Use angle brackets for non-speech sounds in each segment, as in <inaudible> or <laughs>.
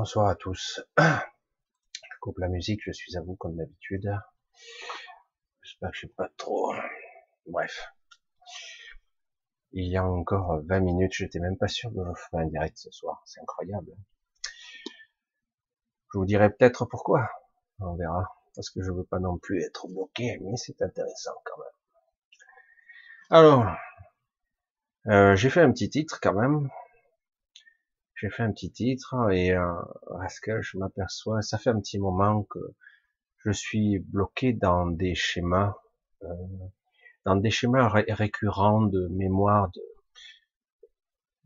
Bonsoir à tous. Je coupe la musique, je suis à vous comme d'habitude. J'espère que je suis pas trop. Bref. Il y a encore 20 minutes, j'étais même pas sûr que je ferais un direct ce soir. C'est incroyable. Je vous dirai peut-être pourquoi. On verra. Parce que je veux pas non plus être bloqué, mais c'est intéressant quand même. Alors, euh, j'ai fait un petit titre quand même. J'ai fait un petit titre et euh, que je m'aperçois, ça fait un petit moment que je suis bloqué dans des schémas, euh, dans des schémas récurrents de mémoire, de,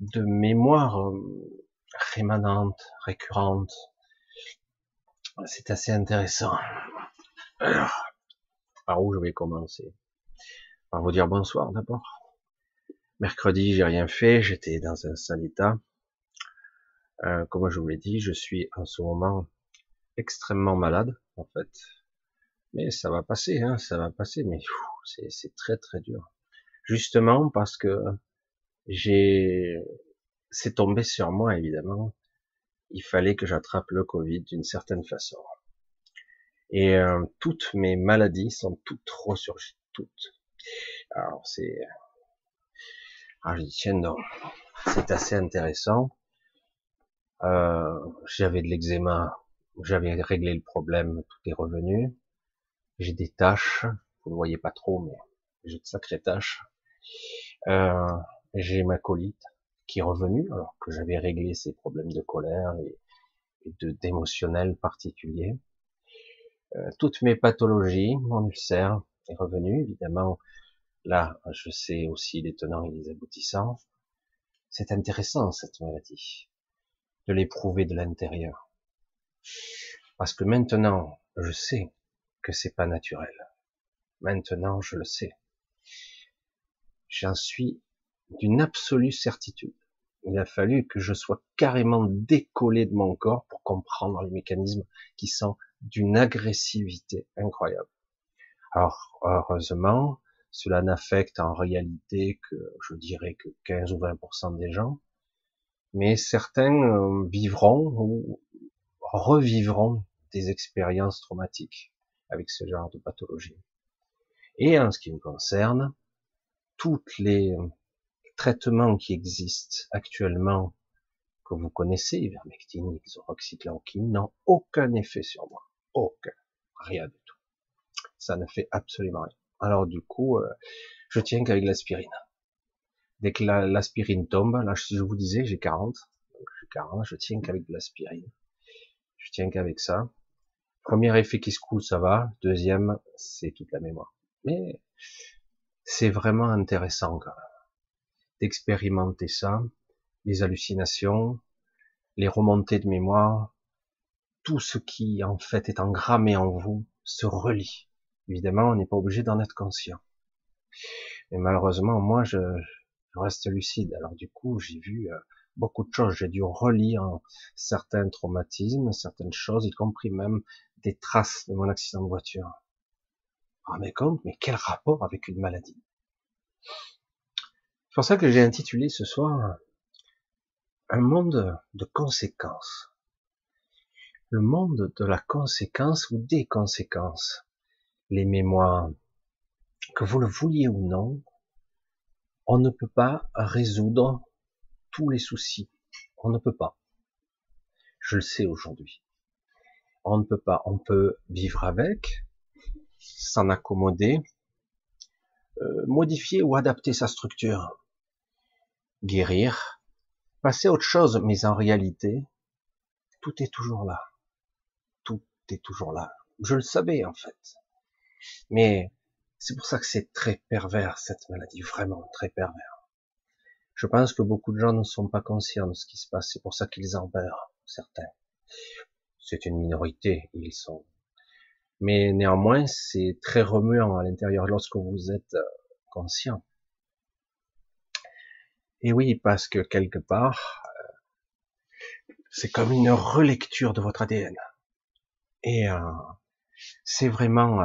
de mémoire euh, rémanente, récurrente. C'est assez intéressant. Alors, par où je vais commencer? Par vous dire bonsoir d'abord. Mercredi, j'ai rien fait, j'étais dans un sale état. Euh, comme je vous l'ai dit, je suis en ce moment extrêmement malade, en fait. Mais ça va passer, hein, ça va passer, mais c'est très très dur. Justement parce que j'ai, c'est tombé sur moi évidemment. Il fallait que j'attrape le Covid d'une certaine façon. Et euh, toutes mes maladies sont toutes ressurgies, toutes. Alors c'est, ah je dis tiens non, c'est assez intéressant euh, j'avais de l'eczéma, j'avais réglé le problème, tout est revenu. J'ai des taches, vous ne voyez pas trop, mais j'ai de sacrées taches. Euh, j'ai ma colite qui est revenue, alors que j'avais réglé ces problèmes de colère et, de d'émotionnel particulier. Euh, toutes mes pathologies, mon ulcère est revenu, évidemment. Là, je sais aussi les tenants et les aboutissants. C'est intéressant cette maladie de l'éprouver de l'intérieur. Parce que maintenant, je sais que c'est pas naturel. Maintenant, je le sais. J'en suis d'une absolue certitude. Il a fallu que je sois carrément décollé de mon corps pour comprendre les mécanismes qui sont d'une agressivité incroyable. Alors, heureusement, cela n'affecte en réalité que, je dirais que 15 ou 20% des gens, mais certains euh, vivront ou revivront des expériences traumatiques avec ce genre de pathologie. Et en ce qui me concerne, tous les traitements qui existent actuellement, que vous connaissez, ivermectine, xoroxychloroquine, n'ont aucun effet sur moi. Aucun. Rien du tout. Ça ne fait absolument rien. Alors du coup, euh, je tiens qu'avec l'aspirine. Dès que l'aspirine tombe, là, je vous disais, j'ai 40, donc j'ai 40, je tiens qu'avec de l'aspirine. Je tiens qu'avec ça. Premier effet qui se coule, ça va. Deuxième, c'est toute la mémoire. Mais c'est vraiment intéressant quand même d'expérimenter ça, les hallucinations, les remontées de mémoire, tout ce qui en fait est engrammé en vous se relie. Évidemment, on n'est pas obligé d'en être conscient. Mais malheureusement, moi, je, je reste lucide. Alors du coup, j'ai vu euh, beaucoup de choses. J'ai dû relire certains traumatismes, certaines choses, y compris même des traces de mon accident de voiture. Ah mais compte, mais quel rapport avec une maladie C'est pour ça que j'ai intitulé ce soir un monde de conséquences. Le monde de la conséquence ou des conséquences. Les mémoires, que vous le vouliez ou non, on ne peut pas résoudre tous les soucis. On ne peut pas. Je le sais aujourd'hui. On ne peut pas. On peut vivre avec, s'en accommoder, euh, modifier ou adapter sa structure, guérir, passer à autre chose, mais en réalité, tout est toujours là. Tout est toujours là. Je le savais en fait. Mais c'est pour ça que c'est très pervers, cette maladie, vraiment très pervers. Je pense que beaucoup de gens ne sont pas conscients de ce qui se passe, c'est pour ça qu'ils en meurent, certains. C'est une minorité, ils sont. Mais néanmoins, c'est très remuant à l'intérieur lorsque vous êtes euh, conscient. Et oui, parce que quelque part, euh, c'est comme une relecture de votre ADN. Et euh, c'est vraiment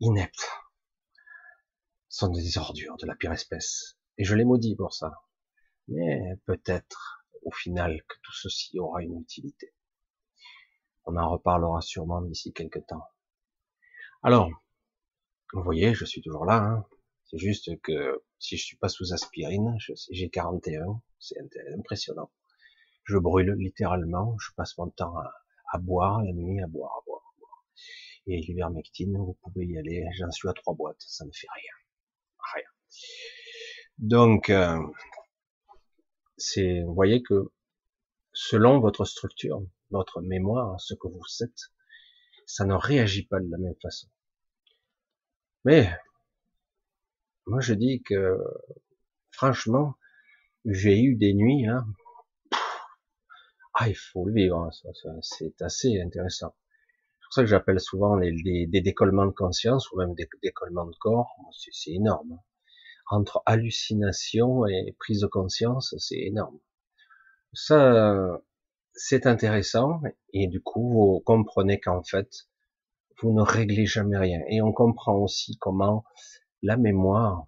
inepte sont des ordures de la pire espèce. Et je les maudis pour ça. Mais peut-être, au final, que tout ceci aura une utilité. On en reparlera sûrement d'ici quelques temps. Alors, vous voyez, je suis toujours là. Hein. C'est juste que si je suis pas sous aspirine, j'ai 41, c'est impressionnant. Je brûle littéralement, je passe mon temps à, boire la nuit, à boire, à boire, à boire. Et l'ivermectine, vous pouvez y aller, j'en suis à trois boîtes, ça ne fait rien. Donc, euh, vous voyez que selon votre structure, votre mémoire, ce que vous êtes, ça ne réagit pas de la même façon. Mais moi, je dis que, franchement, j'ai eu des nuits, là. Ah, il faut le vivre, hein, c'est assez intéressant. C'est pour ça que j'appelle souvent des décollements de conscience ou même des décollements de corps. C'est énorme. Entre hallucination et prise de conscience, c'est énorme. Ça, c'est intéressant et du coup, vous comprenez qu'en fait, vous ne réglez jamais rien. Et on comprend aussi comment la mémoire,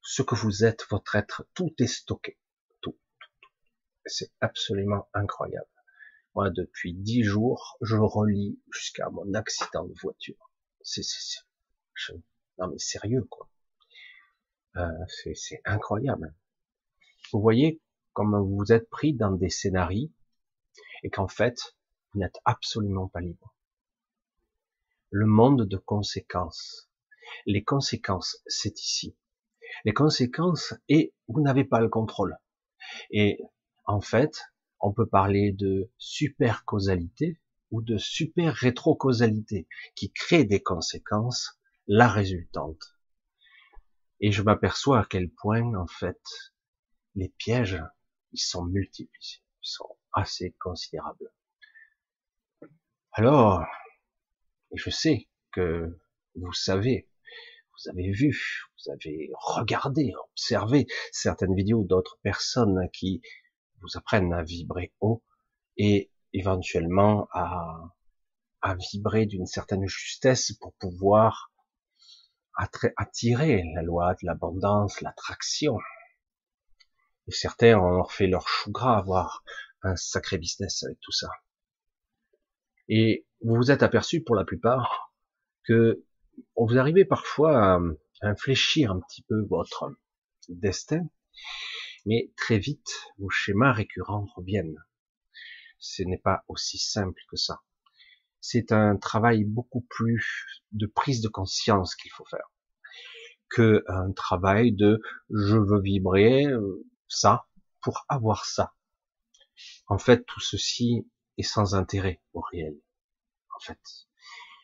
ce que vous êtes, votre être, tout est stocké. Tout. C'est absolument incroyable. Moi, depuis dix jours, je relis jusqu'à mon accident de voiture. C'est, c'est, non mais sérieux quoi. Euh, c'est incroyable. Vous voyez comme vous êtes pris dans des scénarios et qu'en fait, vous n'êtes absolument pas libre. Le monde de conséquences, les conséquences, c'est ici. Les conséquences, et vous n'avez pas le contrôle. Et en fait, on peut parler de super causalité ou de super rétrocausalité qui crée des conséquences, la résultante. Et je m'aperçois à quel point, en fait, les pièges, ils sont multiples, ils sont assez considérables. Alors, je sais que vous savez vous avez vu, vous avez regardé, observé certaines vidéos d'autres personnes qui vous apprennent à vibrer haut et éventuellement à, à vibrer d'une certaine justesse pour pouvoir attirer la loi de l'abondance, l'attraction. Et certains ont fait leur chou gras, avoir un sacré business avec tout ça. Et vous vous êtes aperçu pour la plupart que vous arrivez parfois à, infléchir un petit peu votre destin, mais très vite, vos schémas récurrents reviennent. Ce n'est pas aussi simple que ça. C'est un travail beaucoup plus de prise de conscience qu'il faut faire que un travail de je veux vibrer euh, ça pour avoir ça. En fait, tout ceci est sans intérêt au réel. En fait,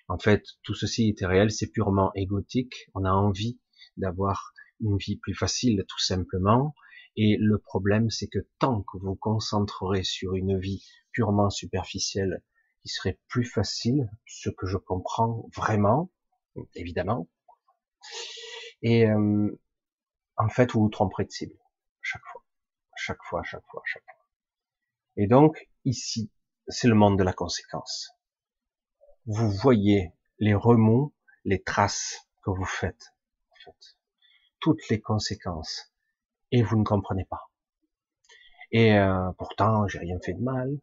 en fait, tout ceci était réel, c'est purement égotique. On a envie d'avoir une vie plus facile, tout simplement. Et le problème, c'est que tant que vous concentrerez sur une vie purement superficielle, qui serait plus facile, ce que je comprends vraiment, évidemment, et euh, en fait, vous vous tromperez de cible chaque fois, chaque fois, chaque fois, chaque fois. Et donc, ici, c'est le monde de la conséquence vous voyez les remous, les traces que vous faites, en fait. toutes les conséquences, et vous ne comprenez pas. Et euh, pourtant, j'ai rien fait de mal.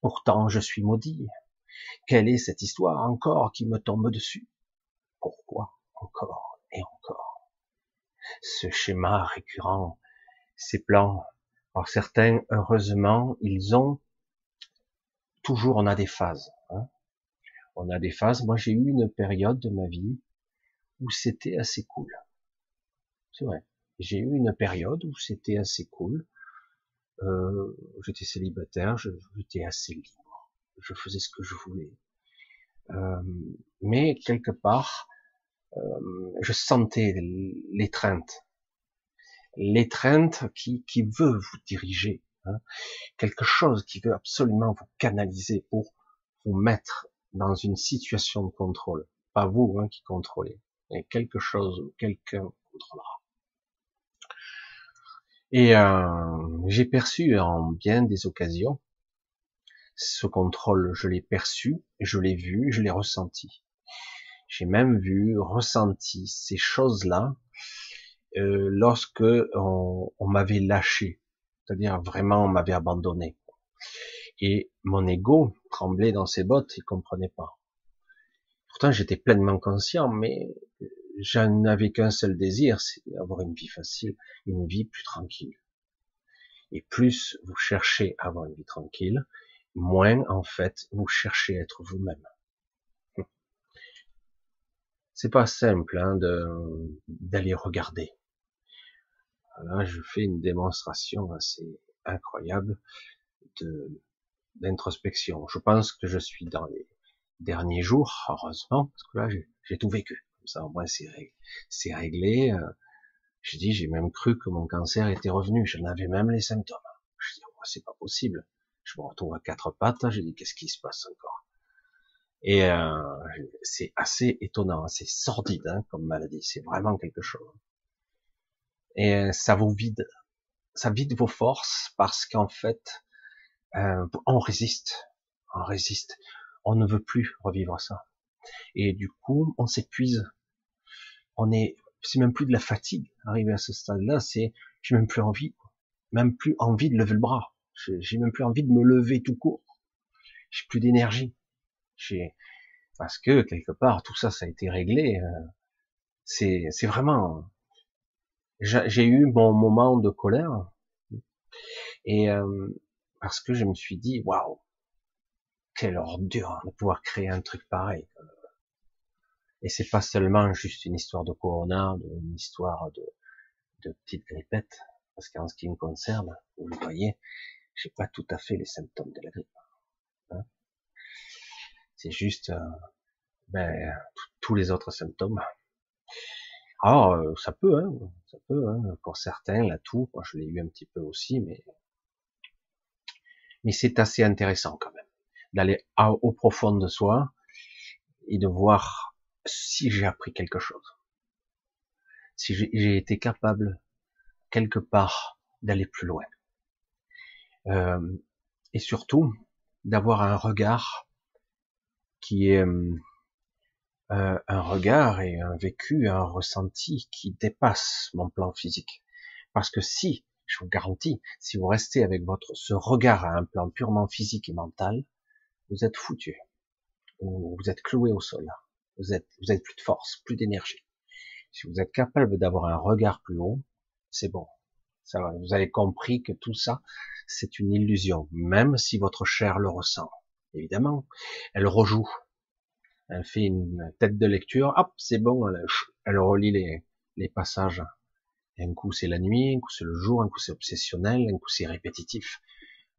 Pourtant, je suis maudit. Quelle est cette histoire encore qui me tombe dessus? Pourquoi encore et encore? Ce schéma récurrent, ces plans. Alors certains, heureusement, ils ont toujours, on a des phases. Hein on a des phases. Moi, j'ai eu une période de ma vie où c'était assez cool. C'est vrai. J'ai eu une période où c'était assez cool. Euh, j'étais célibataire, j'étais assez libre. Je faisais ce que je voulais. Euh, mais quelque part, euh, je sentais l'étreinte. L'étreinte qui, qui veut vous diriger. Hein. Quelque chose qui veut absolument vous canaliser pour vous mettre dans une situation de contrôle. Pas vous hein, qui contrôlez, mais quelque chose quelqu'un contrôlera. Et euh, j'ai perçu en bien des occasions ce contrôle, je l'ai perçu, je l'ai vu, je l'ai ressenti. J'ai même vu, ressenti ces choses-là euh, lorsque on, on m'avait lâché, c'est-à-dire vraiment on m'avait abandonné. Et mon ego tremblait dans ses bottes, il comprenait pas. Pourtant, j'étais pleinement conscient, mais je n'avais qu'un seul désir, c'est d'avoir une vie facile, une vie plus tranquille. Et plus vous cherchez à avoir une vie tranquille, moins en fait vous cherchez à être vous-même. C'est pas simple hein, d'aller regarder. Là, je fais une démonstration assez incroyable d'introspection. Je pense que je suis dans les derniers jours, heureusement, parce que là, j'ai tout vécu. Ça, au moins, c'est réglé. C'est réglé. Euh, j'ai dit, j'ai même cru que mon cancer était revenu. J'en avais même les symptômes. Je dis, oh, c'est pas possible. Je me retrouve à quatre pattes. J'ai dit, qu'est-ce qui se passe encore? Et euh, c'est assez étonnant, assez sordide hein, comme maladie. C'est vraiment quelque chose. Et euh, ça vous vide. Ça vide vos forces parce qu'en fait, euh, on résiste. On résiste. On ne veut plus revivre ça. Et du coup, on s'épuise. On est, c'est même plus de la fatigue. Arrivé à ce stade-là, c'est, j'ai même plus envie, même plus envie de lever le bras. J'ai même plus envie de me lever tout court. J'ai plus d'énergie. J'ai, parce que quelque part, tout ça, ça a été réglé. Euh, c'est, c'est vraiment, j'ai eu mon moment de colère et euh, parce que je me suis dit waouh quelle ordure de pouvoir créer un truc pareil et c'est pas seulement juste une histoire de corona une histoire de, de petite grippette parce qu'en ce qui me concerne vous le voyez j'ai pas tout à fait les symptômes de la grippe hein. c'est juste euh, ben, tous les autres symptômes alors, euh, ça peut, hein, ça peut, hein, pour certains, la toux, moi je l'ai eu un petit peu aussi, mais mais c'est assez intéressant quand même d'aller au profond de soi et de voir si j'ai appris quelque chose, si j'ai été capable quelque part d'aller plus loin, euh, et surtout d'avoir un regard qui est euh, un regard et un vécu, un ressenti qui dépasse mon plan physique. Parce que si, je vous garantis, si vous restez avec votre ce regard à un plan purement physique et mental, vous êtes foutu. Vous êtes cloué au sol. Vous êtes, vous êtes plus de force, plus d'énergie. Si vous êtes capable d'avoir un regard plus haut, c'est bon. Ça, vous avez compris que tout ça, c'est une illusion, même si votre chair le ressent. Évidemment, elle rejoue elle fait une tête de lecture, hop, c'est bon, elle, relit les, les passages. un coup c'est la nuit, un coup c'est le jour, un coup c'est obsessionnel, un coup c'est répétitif,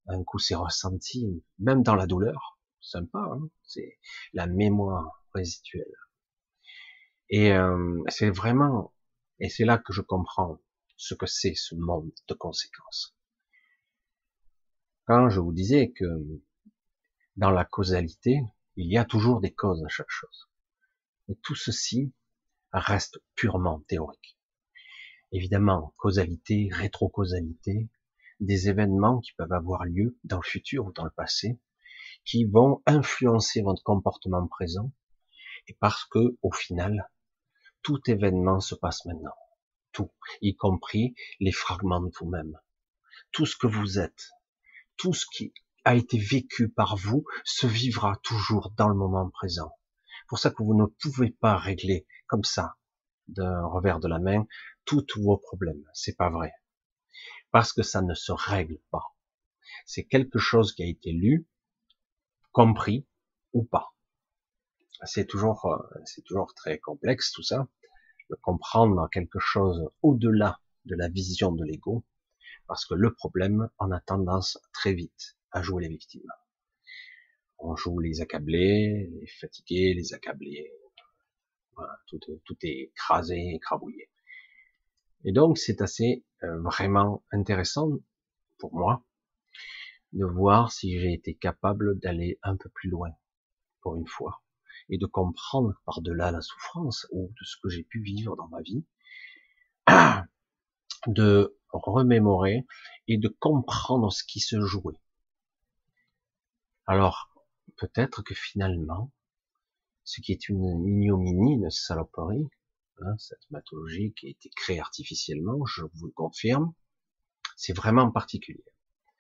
un coup c'est ressenti, même dans la douleur. Sympa, hein c'est la mémoire résiduelle. Et euh, c'est vraiment, et c'est là que je comprends ce que c'est ce monde de conséquences. Quand je vous disais que dans la causalité, il y a toujours des causes à chaque chose. Et tout ceci reste purement théorique. Évidemment, causalité, rétrocausalité, des événements qui peuvent avoir lieu dans le futur ou dans le passé, qui vont influencer votre comportement présent, et parce que, au final, tout événement se passe maintenant. Tout, y compris les fragments de vous-même. Tout ce que vous êtes, tout ce qui a été vécu par vous se vivra toujours dans le moment présent. Pour ça que vous ne pouvez pas régler comme ça, d'un revers de la main, tous vos problèmes. C'est pas vrai. Parce que ça ne se règle pas. C'est quelque chose qui a été lu, compris ou pas. C'est toujours, euh, c'est toujours très complexe tout ça. De comprendre quelque chose au-delà de la vision de l'ego. Parce que le problème, en a tendance très vite à jouer les victimes. On joue les accablés, les fatigués, les accablés. Tout est écrasé, écrabouillé. Et donc c'est assez euh, vraiment intéressant pour moi de voir si j'ai été capable d'aller un peu plus loin pour une fois et de comprendre par-delà la souffrance ou de ce que j'ai pu vivre dans ma vie, <clears throat> de remémorer et de comprendre ce qui se jouait. Alors, peut-être que finalement, ce qui est une ignominie, une saloperie, hein, cette pathologie qui a été créée artificiellement, je vous le confirme, c'est vraiment particulier.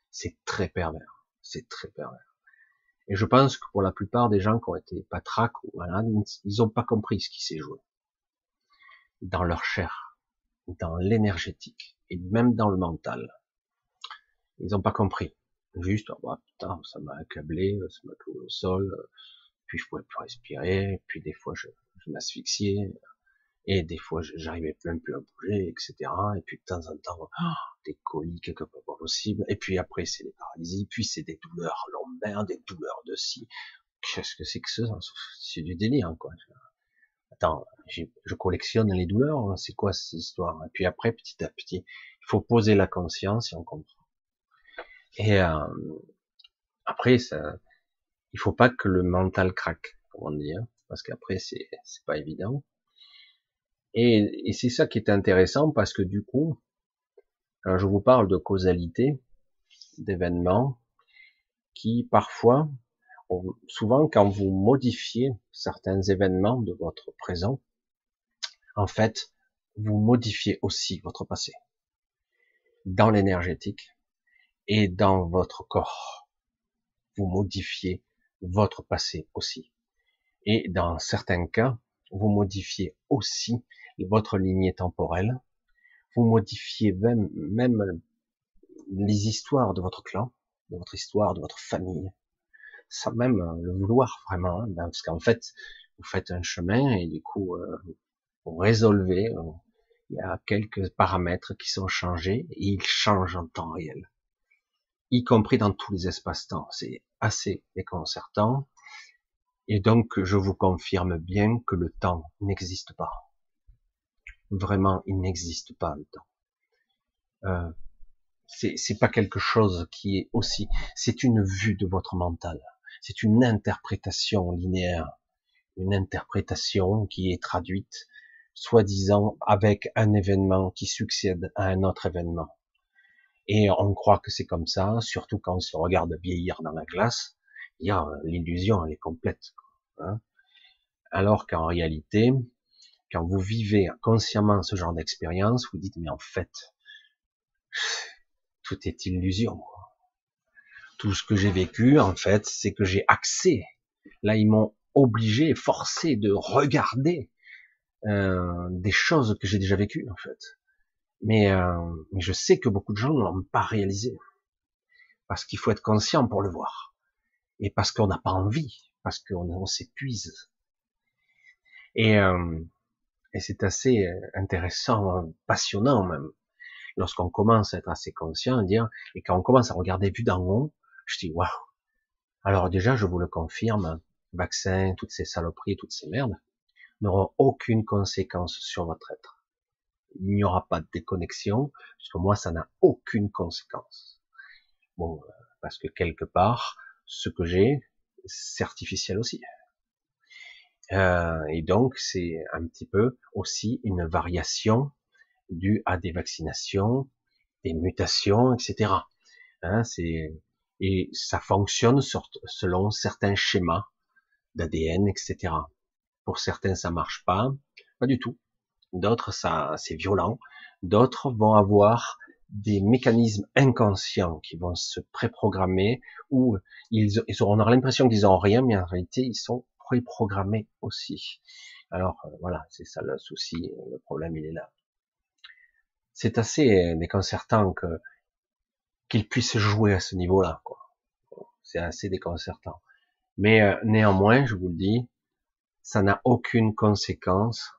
C'est très pervers. C'est très pervers. Et je pense que pour la plupart des gens qui ont été patraques ou malades, ils n'ont pas compris ce qui s'est joué. Dans leur chair, dans l'énergétique, et même dans le mental. Ils n'ont pas compris. Juste, oh, putain, ça m'a accablé, ça m'a cloué au sol, puis je pouvais plus respirer, puis des fois je, je m'asphyxiais, et des fois j'arrivais même plus à bouger, etc. Et puis de temps en temps, oh, des coliques quelque pas possible. Et puis après c'est des paralysies, puis c'est des douleurs lombaires, des douleurs de scie. Qu'est-ce que c'est que ça C'est du délire, quoi. Attends, je collectionne les douleurs, hein, c'est quoi cette histoire? Et puis après, petit à petit, il faut poser la conscience et on comprend. Et euh, après, ça, il faut pas que le mental craque, comment dire, parce qu'après c'est c'est pas évident. Et, c'est ça qui est intéressant parce que du coup, quand je vous parle de causalité, d'événements qui parfois, souvent quand vous modifiez certains événements de votre présent, en fait, vous modifiez aussi votre passé dans l'énergétique et dans votre corps. Vous modifiez votre passé aussi. Et dans certains cas, vous modifiez aussi votre lignée temporelle. Vous modifiez même, même les histoires de votre clan, de votre histoire, de votre famille, sans même le vouloir vraiment, hein, ben, parce qu'en fait, vous faites un chemin et du coup, euh, vous résolvez, euh, il y a quelques paramètres qui sont changés et ils changent en temps réel, y compris dans tous les espaces-temps. C'est assez déconcertant. Et donc, je vous confirme bien que le temps n'existe pas. Vraiment, il n'existe pas le temps. Euh, c'est pas quelque chose qui est aussi. C'est une vue de votre mental. C'est une interprétation linéaire, une interprétation qui est traduite, soi-disant, avec un événement qui succède à un autre événement. Et on croit que c'est comme ça, surtout quand on se regarde vieillir dans la glace a l'illusion, elle est complète. Hein. Alors qu'en réalité, quand vous vivez consciemment ce genre d'expérience, vous dites mais en fait, tout est illusion. Tout ce que j'ai vécu, en fait, c'est que j'ai accès. Là, ils m'ont obligé, forcé de regarder euh, des choses que j'ai déjà vécues, en fait. Mais, euh, mais je sais que beaucoup de gens ne l'ont pas réalisé. Parce qu'il faut être conscient pour le voir et parce qu'on n'a pas envie, parce qu'on on, s'épuise. Et, euh, et c'est assez euh, intéressant, passionnant même, lorsqu'on commence à être assez conscient, dire, et quand on commence à regarder vu d'en haut, je dis waouh. Alors déjà, je vous le confirme, vaccin, toutes ces saloperies, toutes ces merdes, n'auront aucune conséquence sur votre être. Il n'y aura pas de déconnexion, parce que moi, ça n'a aucune conséquence. Bon, euh, parce que quelque part, ce que j'ai, c'est artificiel aussi. Euh, et donc c'est un petit peu aussi une variation due à des vaccinations, des mutations, etc. Hein, c'est et ça fonctionne selon certains schémas d'ADN, etc. Pour certains ça marche pas, pas du tout. D'autres ça c'est violent. D'autres vont avoir des mécanismes inconscients qui vont se préprogrammer ou ils, ils auront l'impression qu'ils ont rien, mais en réalité ils sont préprogrammés aussi. Alors euh, voilà, c'est ça le souci, le problème il est là. C'est assez euh, déconcertant que qu'ils puissent jouer à ce niveau-là. C'est assez déconcertant. Mais euh, néanmoins, je vous le dis, ça n'a aucune conséquence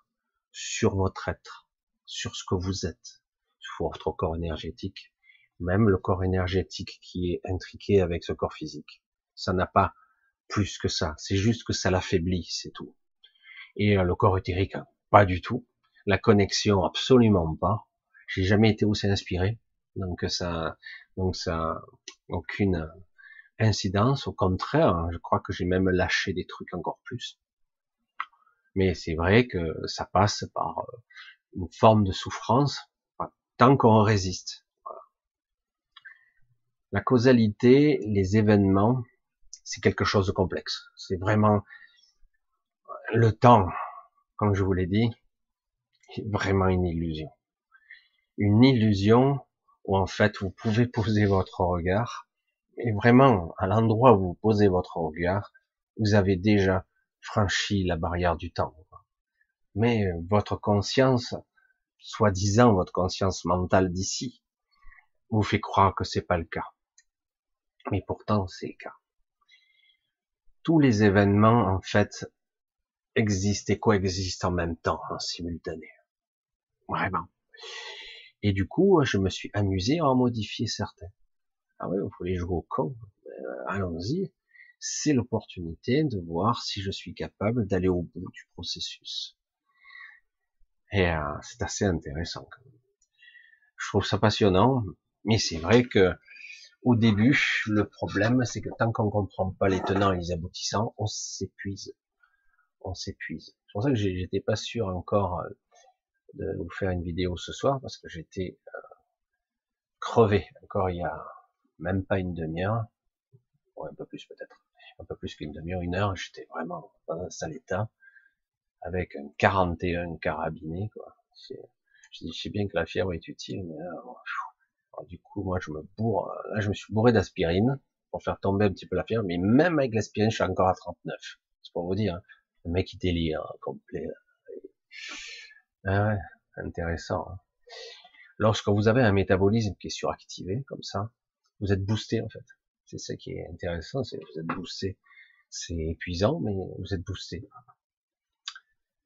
sur votre être, sur ce que vous êtes votre corps énergétique, même le corps énergétique qui est intriqué avec ce corps physique. Ça n'a pas plus que ça, c'est juste que ça l'affaiblit, c'est tout. Et euh, le corps éthérique, hein, pas du tout. La connexion, absolument pas. J'ai jamais été aussi inspiré, donc ça, donc ça, aucune incidence. Au contraire, hein, je crois que j'ai même lâché des trucs encore plus. Mais c'est vrai que ça passe par euh, une forme de souffrance tant qu'on résiste. La causalité, les événements, c'est quelque chose de complexe. C'est vraiment le temps, comme je vous l'ai dit, vraiment une illusion. Une illusion où en fait vous pouvez poser votre regard Mais vraiment, à l'endroit où vous posez votre regard, vous avez déjà franchi la barrière du temps. Mais votre conscience, soi-disant votre conscience mentale d'ici, vous fait croire que c'est pas le cas. Mais pourtant, c'est le cas. Tous les événements, en fait, existent et coexistent en même temps, en simultané. Vraiment. Et du coup, je me suis amusé à en modifier certains. Ah oui, vous voulez jouer au con? Euh, Allons-y. C'est l'opportunité de voir si je suis capable d'aller au bout du processus. Et euh, c'est assez intéressant. Je trouve ça passionnant, mais c'est vrai que au début, le problème, c'est que tant qu'on comprend pas les tenants et les aboutissants, on s'épuise. On s'épuise. C'est pour ça que j'étais pas sûr encore euh, de vous faire une vidéo ce soir, parce que j'étais euh, crevé encore il y a même pas une demi-heure, ou un peu plus peut-être, un peu plus qu'une demi-heure, une heure, j'étais vraiment dans un sale état, avec un 41 carabiné, quoi. Je sais bien que la fièvre est utile, mais là, du coup, moi, je me bourre. Là, je me suis bourré d'aspirine pour faire tomber un petit peu la fièvre. Mais même avec l'aspirine, je suis encore à 39. C'est pour vous dire. Hein. Le mec, il délire hein, complet. Ah ouais, intéressant. Hein. Lorsque vous avez un métabolisme qui est suractivé, comme ça, vous êtes boosté, en fait. C'est ça qui est intéressant, c'est vous êtes boosté. C'est épuisant, mais vous êtes boosté.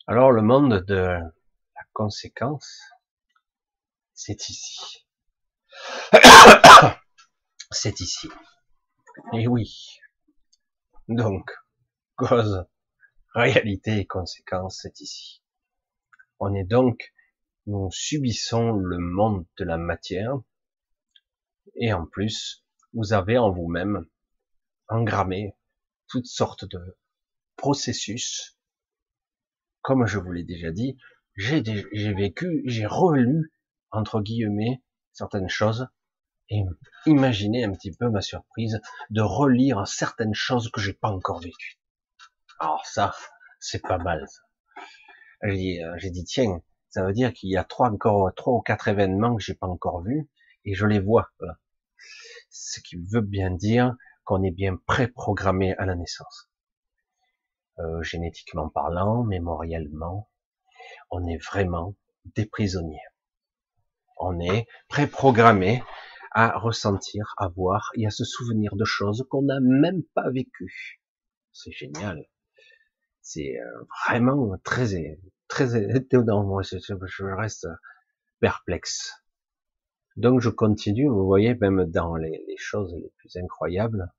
Alors, le monde de la conséquence, c'est ici. <coughs> C'est ici. Et oui. Donc, cause, réalité et conséquence, c'est ici. On est donc, nous subissons le monde de la matière, et en plus, vous avez en vous-même engrammé toutes sortes de processus. Comme je vous l'ai déjà dit, j'ai vécu, j'ai relu, entre guillemets, certaines choses et imaginez un petit peu ma surprise de relire certaines choses que j'ai pas encore vécues. Alors ça, c'est pas mal. J'ai dit, euh, j'ai dit, tiens, ça veut dire qu'il y a trois encore trois ou quatre événements que j'ai pas encore vus et je les vois. Là. Ce qui veut bien dire qu'on est bien préprogrammé à la naissance. Euh, génétiquement parlant, mémoriellement, on est vraiment des prisonniers on est préprogrammé à ressentir, à voir et à se souvenir de choses qu'on n'a même pas vécues. C'est génial. C'est euh, vraiment très, très étonnant. Moi, je reste perplexe. Donc, je continue. Vous voyez, même dans les, les choses les plus incroyables,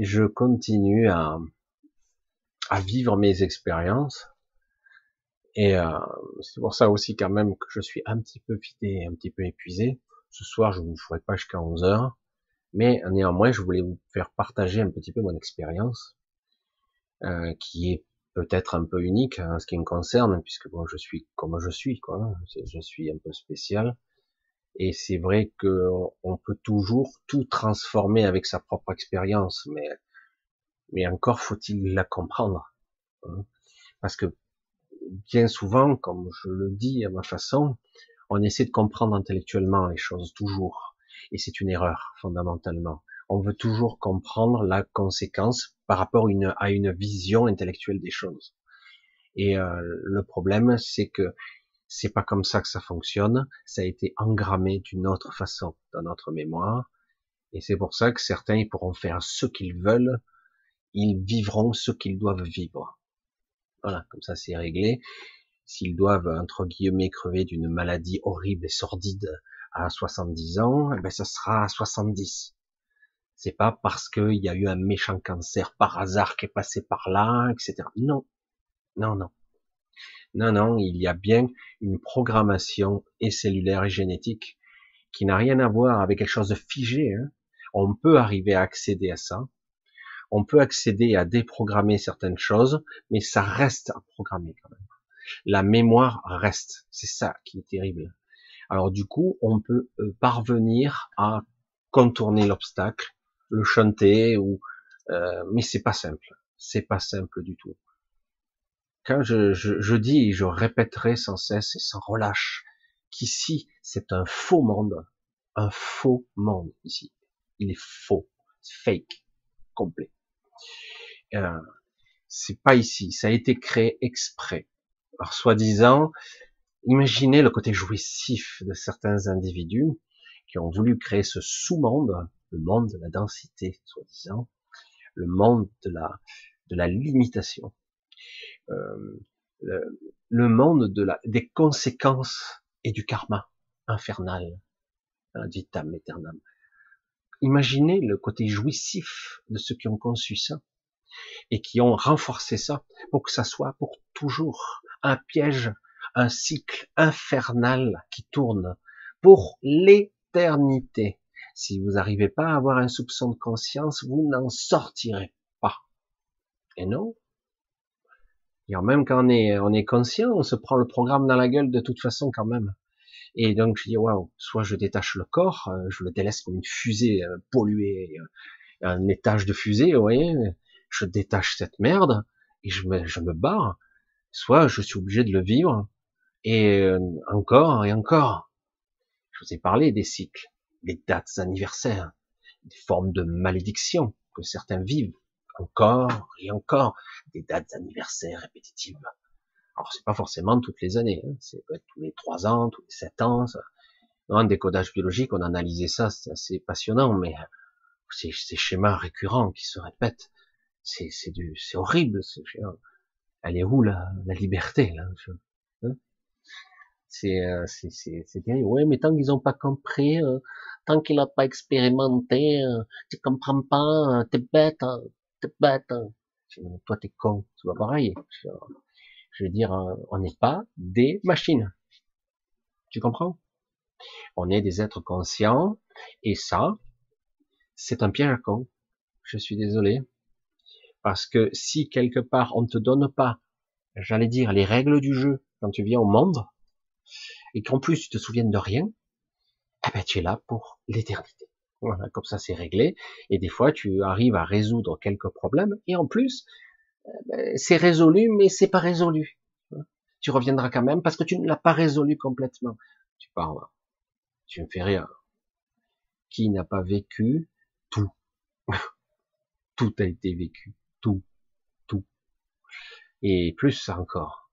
je continue à, à vivre mes expériences et euh, c'est pour ça aussi quand même que je suis un petit peu vidé, un petit peu épuisé. Ce soir, je vous ferai pas jusqu'à 11 heures, mais néanmoins, je voulais vous faire partager un petit peu mon expérience, euh, qui est peut-être un peu unique en ce qui me concerne, puisque bon, je suis comme je suis, quoi. Je suis un peu spécial. Et c'est vrai que on peut toujours tout transformer avec sa propre expérience, mais mais encore faut-il la comprendre, hein. parce que bien souvent, comme je le dis à ma façon, on essaie de comprendre intellectuellement les choses toujours. Et c'est une erreur, fondamentalement. On veut toujours comprendre la conséquence par rapport à une vision intellectuelle des choses. Et euh, le problème, c'est que c'est pas comme ça que ça fonctionne. Ça a été engrammé d'une autre façon dans notre mémoire. Et c'est pour ça que certains ils pourront faire ce qu'ils veulent. Ils vivront ce qu'ils doivent vivre. Voilà, comme ça c'est réglé. S'ils doivent, entre guillemets, crever d'une maladie horrible et sordide à 70 ans, eh ben ça sera à 70. C'est pas parce qu'il y a eu un méchant cancer par hasard qui est passé par là, etc. Non, non, non. Non, non, il y a bien une programmation et cellulaire et génétique qui n'a rien à voir avec quelque chose de figé. Hein. On peut arriver à accéder à ça, on peut accéder à déprogrammer certaines choses, mais ça reste à programmer quand même. La mémoire reste, c'est ça qui est terrible. Alors du coup, on peut euh, parvenir à contourner l'obstacle, le chanter, ou euh, mais c'est pas simple. C'est pas simple du tout. Quand je, dis et je répéterai sans cesse et sans relâche qu'ici c'est un faux monde, un faux monde ici. Il est faux fake, complet. Euh, c'est pas ici, ça a été créé exprès. Alors, soi-disant, imaginez le côté jouissif de certains individus qui ont voulu créer ce sous-monde, le monde de la densité, soi-disant, le monde de la, de la limitation, euh, le, le, monde de la, des conséquences et du karma infernal, vitam aeternam. Imaginez le côté jouissif de ceux qui ont conçu ça et qui ont renforcé ça pour que ça soit pour toujours un piège, un cycle infernal qui tourne pour l'éternité. Si vous n'arrivez pas à avoir un soupçon de conscience, vous n'en sortirez pas. Et non. Et même quand on est, on est conscient, on se prend le programme dans la gueule de toute façon quand même. Et donc je dis waouh, soit je détache le corps, euh, je le délaisse comme une fusée euh, polluée, euh, un étage de fusée, vous voyez, je détache cette merde et je me, je me barre, soit je suis obligé de le vivre et encore et encore. Je vous ai parlé des cycles, des dates anniversaires, des formes de malédiction que certains vivent encore et encore, des dates anniversaires répétitives. Alors c'est pas forcément toutes les années, hein. c'est peut être tous les trois ans, tous les sept ans. Ça. Un décodage biologique, on a analysé ça, c'est assez passionnant, mais c'est ces schémas récurrents qui se répètent, c'est c'est du c'est horrible. Elle est où la, la liberté là hein C'est euh, c'est c'est terrible. Ouais, mais tant qu'ils ont pas compris, euh, tant qu'il a pas expérimenté, euh, tu comprends pas, t'es bête, hein, t'es bête. Hein. Toi t'es con, tu vois pareil. Je veux dire, euh, on n'est pas des machines. Tu comprends? On est des êtres conscients, et ça, c'est un piège con. Je suis désolé. Parce que si quelque part on ne te donne pas, j'allais dire, les règles du jeu quand tu viens au monde, et qu'en plus tu te souviennes de rien, eh ben tu es là pour l'éternité. Voilà, comme ça c'est réglé. Et des fois tu arrives à résoudre quelques problèmes, et en plus, euh, ben, c'est résolu, mais c'est pas résolu. Tu reviendras quand même parce que tu ne l'as pas résolu complètement. Tu parles. Tu me fais rire. Qui n'a pas vécu tout? <laughs> Tout a été vécu. Tout. Tout. Et plus encore.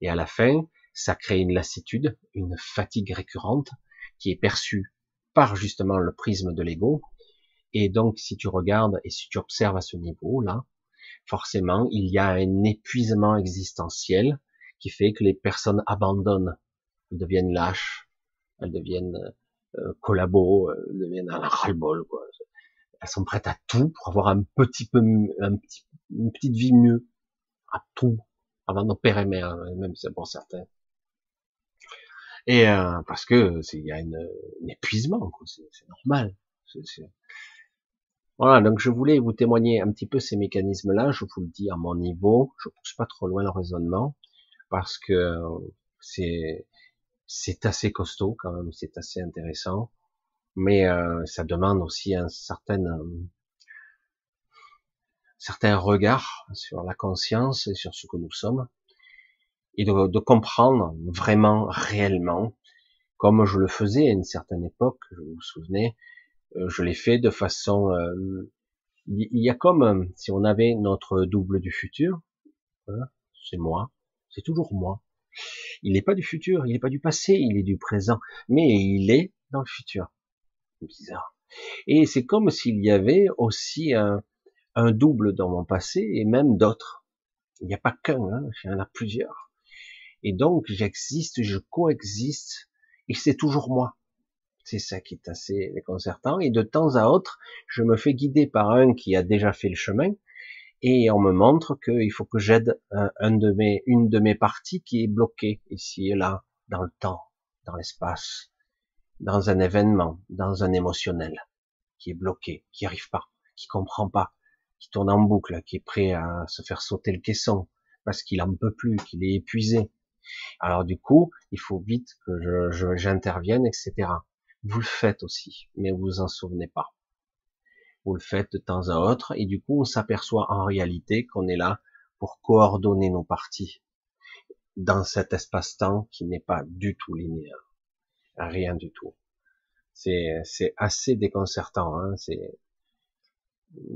Et à la fin, ça crée une lassitude, une fatigue récurrente qui est perçue par justement le prisme de l'ego. Et donc, si tu regardes et si tu observes à ce niveau-là, forcément, il y a un épuisement existentiel qui fait que les personnes abandonnent, elles deviennent lâches, elles deviennent euh, collabos, elles deviennent un ras-le-bol, quoi. Elles sont prêtes à tout pour avoir un petit peu, un petit, une petite vie mieux, à tout, avant d'opérer mère, même c'est pour certains. Et euh, parce que il y a une, un épuisement, c'est normal. voilà, donc je voulais vous témoigner un petit peu ces mécanismes-là, je vous le dis à mon niveau, je pousse pas trop loin le raisonnement, parce que c'est c'est assez costaud quand même, c'est assez intéressant, mais euh, ça demande aussi un certain euh, certain regard sur la conscience et sur ce que nous sommes, et de, de comprendre vraiment, réellement, comme je le faisais à une certaine époque, vous, vous souvenez, euh, je l'ai fait de façon, euh, il y a comme si on avait notre double du futur, hein, c'est moi, c'est toujours moi. Il n'est pas du futur, il n'est pas du passé, il est du présent, mais il est dans le futur. Bizarre. Et c'est comme s'il y avait aussi un, double dans mon passé et même d'autres. Il n'y a pas qu'un, hein, il y en a plusieurs. Et donc j'existe, je coexiste, et c'est toujours moi. C'est ça qui est assez déconcertant. Et de temps à autre, je me fais guider par un qui a déjà fait le chemin, et on me montre qu'il faut que j'aide une de mes parties qui est bloquée ici et là, dans le temps, dans l'espace, dans un événement, dans un émotionnel, qui est bloqué, qui arrive pas, qui comprend pas, qui tourne en boucle, qui est prêt à se faire sauter le caisson, parce qu'il en peut plus, qu'il est épuisé. Alors du coup, il faut vite que j'intervienne, etc. Vous le faites aussi, mais vous vous en souvenez pas. Vous le faites de temps à autre, et du coup, on s'aperçoit en réalité qu'on est là pour coordonner nos parties dans cet espace-temps qui n'est pas du tout linéaire. Rien du tout. C'est, assez déconcertant. Hein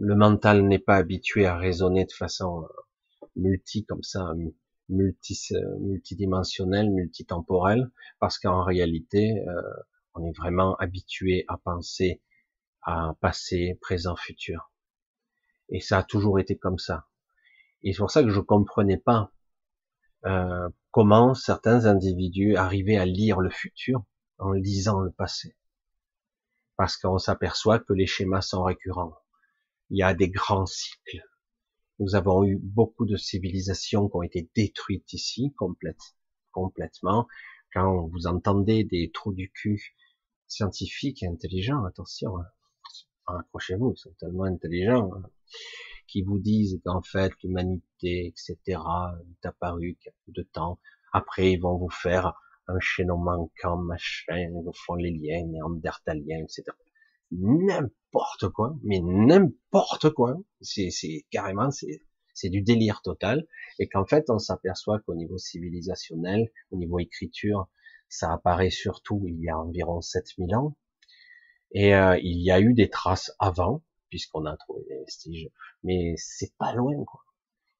le mental n'est pas habitué à raisonner de façon euh, multi comme ça, multi, multidimensionnelle, multitemporelle, parce qu'en réalité, euh, on est vraiment habitué à penser à passé, présent, futur. Et ça a toujours été comme ça. Et c'est pour ça que je comprenais pas euh, comment certains individus arrivaient à lire le futur en lisant le passé. Parce qu'on s'aperçoit que les schémas sont récurrents. Il y a des grands cycles. Nous avons eu beaucoup de civilisations qui ont été détruites ici, complète, complètement. Quand vous entendez des trous du cul scientifiques et intelligents, attention, hein, accrochez-vous, ils sont tellement intelligents, hein, qui vous disent qu'en fait l'humanité, etc., est apparue qu'il y a peu de temps. Après, ils vont vous faire un chaînon manquant, machin, vous font les liens néandertaliens, etc. N'importe quoi, mais n'importe quoi. C'est, carrément, c'est, c'est du délire total. Et qu'en fait, on s'aperçoit qu'au niveau civilisationnel, au niveau écriture, ça apparaît surtout il y a environ 7000 ans. Et euh, il y a eu des traces avant, puisqu'on a trouvé des vestiges, mais c'est pas loin, quoi.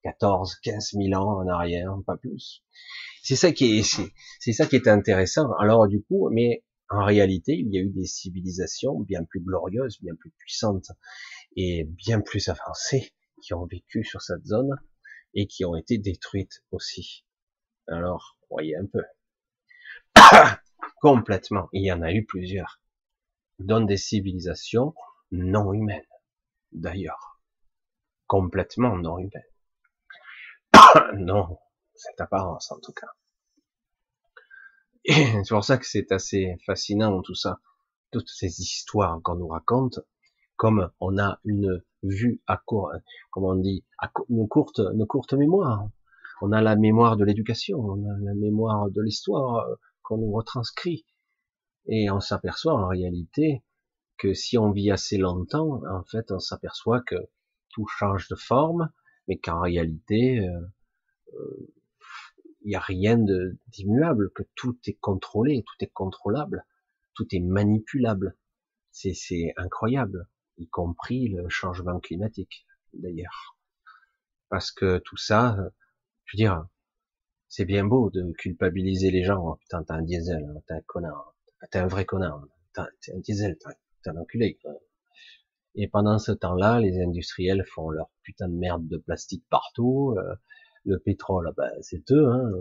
14, 15 000 ans en arrière, pas plus. C'est ça qui est, c'est ça qui est intéressant. Alors du coup, mais en réalité, il y a eu des civilisations bien plus glorieuses, bien plus puissantes et bien plus avancées qui ont vécu sur cette zone et qui ont été détruites aussi. Alors, voyez un peu. <coughs> Complètement. Il y en a eu plusieurs. Dans des civilisations non humaines d'ailleurs. Complètement non humaine. <coughs> non, cette apparence en tout cas. <coughs> C'est pour ça que c'est assez fascinant tout ça, toutes ces histoires qu'on nous raconte, comme on a une vue à court, comment on dit, à une courte, une courte mémoire. On a la mémoire de l'éducation, on a la mémoire de l'histoire euh, qu'on nous retranscrit. Et on s'aperçoit en réalité que si on vit assez longtemps, en fait, on s'aperçoit que tout change de forme, mais qu'en réalité, euh, euh, il n'y a rien d'immuable, que tout est contrôlé, tout est contrôlable, tout est manipulable. C'est incroyable, y compris le changement climatique, d'ailleurs. Parce que tout ça, je veux dire, c'est bien beau de culpabiliser les gens. Oh, putain, t'es un diesel, hein, t'es un connard, t'es un vrai connard, t'es un diesel, un enculé. Et pendant ce temps-là, les industriels font leur putain de merde de plastique partout. Euh, le pétrole, bah, c'est eux, hein,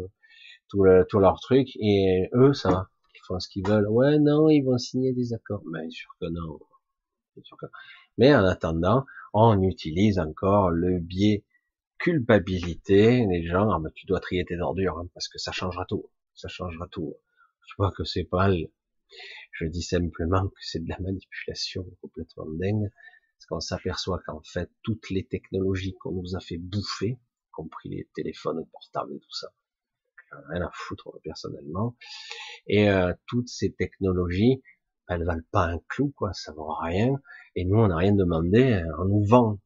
tout, le, tout leur truc. Et eux, ça ils font ce qu'ils veulent. Ouais, non, ils vont signer des accords. Mais sûr que non. Mais en attendant, on utilise encore le biais culpabilité des gens. Ah, bah, tu dois trier tes ordures hein, parce que ça changera tout. Ça changera tout. Je vois que c'est pas je dis simplement que c'est de la manipulation complètement dingue, parce qu'on s'aperçoit qu'en fait, toutes les technologies qu'on nous a fait bouffer, compris les téléphones portables et tout ça, rien à foutre personnellement, et euh, toutes ces technologies, elles valent pas un clou, quoi, ça vaut rien, et nous, on n'a rien demandé, on nous vend.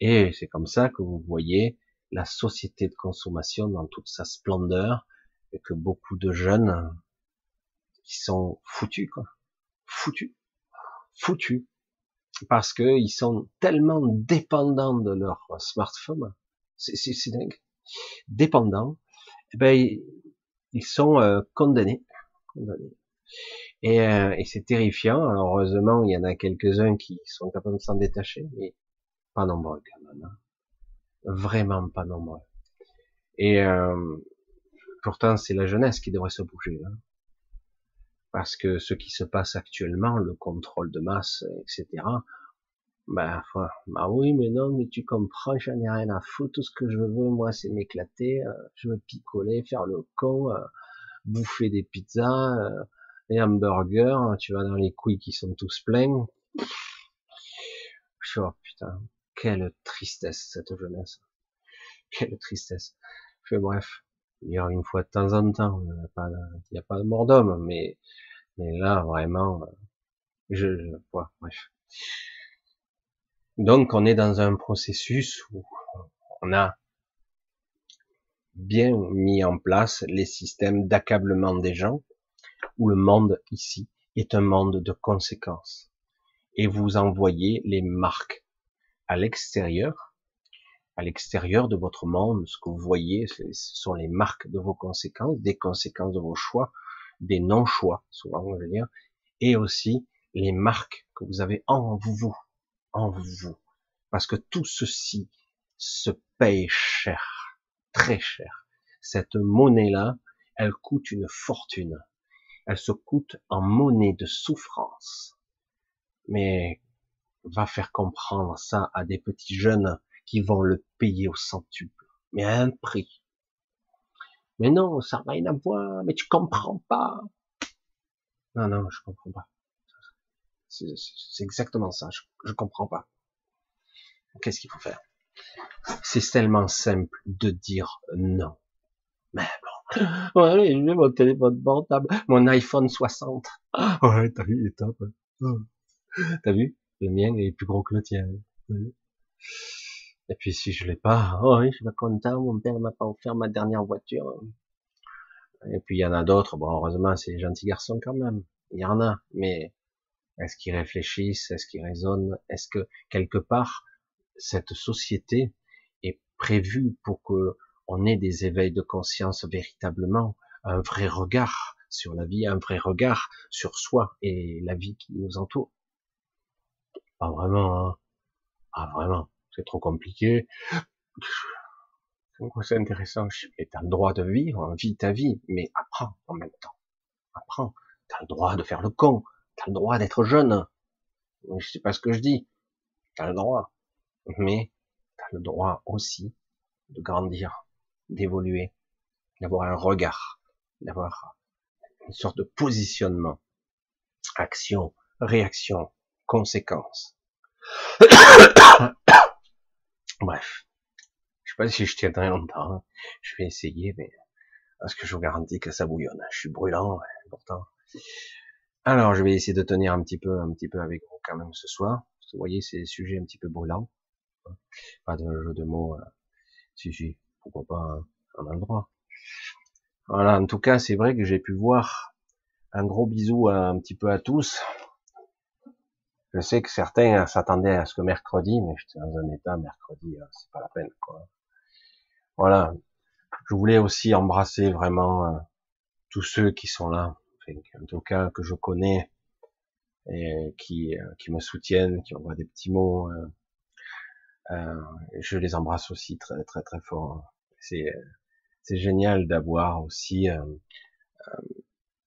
Et c'est comme ça que vous voyez la société de consommation dans toute sa splendeur, et que beaucoup de jeunes qui sont foutus, quoi. Foutus. Foutus. Parce que ils sont tellement dépendants de leur smartphone. C'est dingue. Dépendants. Eh ben, ils sont euh, condamnés. condamnés. Et, euh, et c'est terrifiant. Alors heureusement, il y en a quelques-uns qui sont capables de s'en détacher, mais pas nombreux quand même. Hein. Vraiment pas nombreux. Et euh, pourtant, c'est la jeunesse qui devrait se bouger. Hein parce que ce qui se passe actuellement, le contrôle de masse, etc. Bah, bah oui, mais non, mais tu comprends, j'en ai rien à foutre. Tout ce que je veux, moi, c'est m'éclater. Euh, je veux picoler, faire le con, euh, bouffer des pizzas, euh, des hamburgers. Hein, tu vas dans les couilles qui sont tous pleins. Oh putain, quelle tristesse cette jeunesse. Quelle tristesse. Fait bref, il y a une fois de temps en temps, il n'y a pas, a pas de mort d'homme, mais là, vraiment, euh, je, je bref. Donc, on est dans un processus où on a bien mis en place les systèmes d'accablement des gens, où le monde ici est un monde de conséquences. Et vous en voyez les marques. à l'extérieur, à l'extérieur de votre monde, ce que vous voyez, ce sont les marques de vos conséquences, des conséquences de vos choix, des non-choix, souvent on veut dire, et aussi les marques que vous avez en vous, en vous. Parce que tout ceci se paye cher, très cher. Cette monnaie-là, elle coûte une fortune. Elle se coûte en monnaie de souffrance. Mais va faire comprendre ça à des petits jeunes qui vont le payer au centuple, mais à un prix. Mais non, ça n'a rien à voir, mais tu comprends pas. Non, non, je comprends pas. C'est exactement ça, je, je comprends pas. Qu'est-ce qu'il faut faire? C'est tellement simple de dire non. Mais bon, ouais, j'ai mon téléphone portable, mon iPhone 60. Ouais, t'as vu, il est top. T'as vu? Le mien est plus gros que le tien. Et puis si je l'ai pas, oh je suis pas content, mon père m'a pas offert ma dernière voiture. Et puis il y en a d'autres, bon heureusement c'est des gentils garçons quand même, il y en a, mais est-ce qu'ils réfléchissent, est-ce qu'ils raisonnent, est-ce que quelque part cette société est prévue pour que on ait des éveils de conscience véritablement, un vrai regard sur la vie, un vrai regard sur soi et la vie qui nous entoure? Pas vraiment, hein. Ah vraiment, c'est trop compliqué. C'est intéressant. T'as le droit de vivre, vis ta vie, mais apprends en même temps. Apprends. T'as le droit de faire le con. T'as le droit d'être jeune. Je sais pas ce que je dis. T'as le droit. Mais t'as le droit aussi de grandir, d'évoluer, d'avoir un regard, d'avoir une sorte de positionnement. Action, réaction, conséquence. Bref. Je sais pas si je tiendrai longtemps. Hein. Je vais essayer, mais parce que je vous garantis que ça bouillonne. Je suis brûlant, pourtant. Alors, je vais essayer de tenir un petit peu, un petit peu avec vous quand même ce soir. Vous voyez, c'est des sujets un petit peu brûlants. Pas de jeu de mots. Euh, si, pourquoi pas, hein. on a droit. Voilà, en tout cas, c'est vrai que j'ai pu voir un gros bisou un petit peu à tous. Je sais que certains s'attendaient à ce que mercredi, mais j'étais dans un état mercredi, hein, c'est pas la peine. Quoi. Voilà. Je voulais aussi embrasser vraiment euh, tous ceux qui sont là, en tout cas que je connais et qui, euh, qui me soutiennent, qui envoient des petits mots. Euh, euh je les embrasse aussi très très très fort. C'est c'est génial d'avoir aussi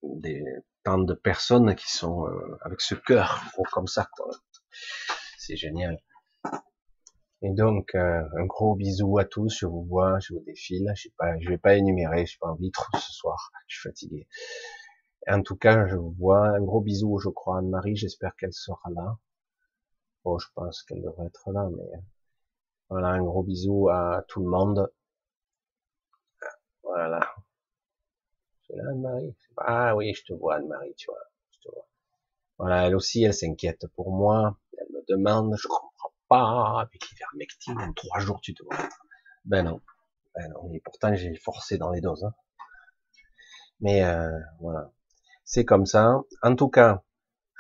des tant de personnes qui sont euh, avec ce cœur gros comme ça. C'est génial. Et donc euh, un gros bisou à tous. Je vous vois, je vous défile. Je sais pas, je vais pas énumérer. Je pas envie trop ce soir. <laughs> Je suis fatigué. En tout cas, je vous vois. Un gros bisou, je crois, Anne-Marie. J'espère qu'elle sera là. Bon, je pense qu'elle devrait être là, mais voilà, un gros bisou à tout le monde. Voilà. Anne-Marie. Ah oui, je te vois, Anne-Marie, tu vois. Je te vois. Voilà, elle aussi, elle s'inquiète pour moi. Elle me demande, je comprends pas. Avec l'ivermectine, en trois jours, tu te vois. Ben non. Ben non. Et pourtant, j'ai forcé dans les doses. Hein. Mais euh, voilà. C'est comme ça. En tout cas,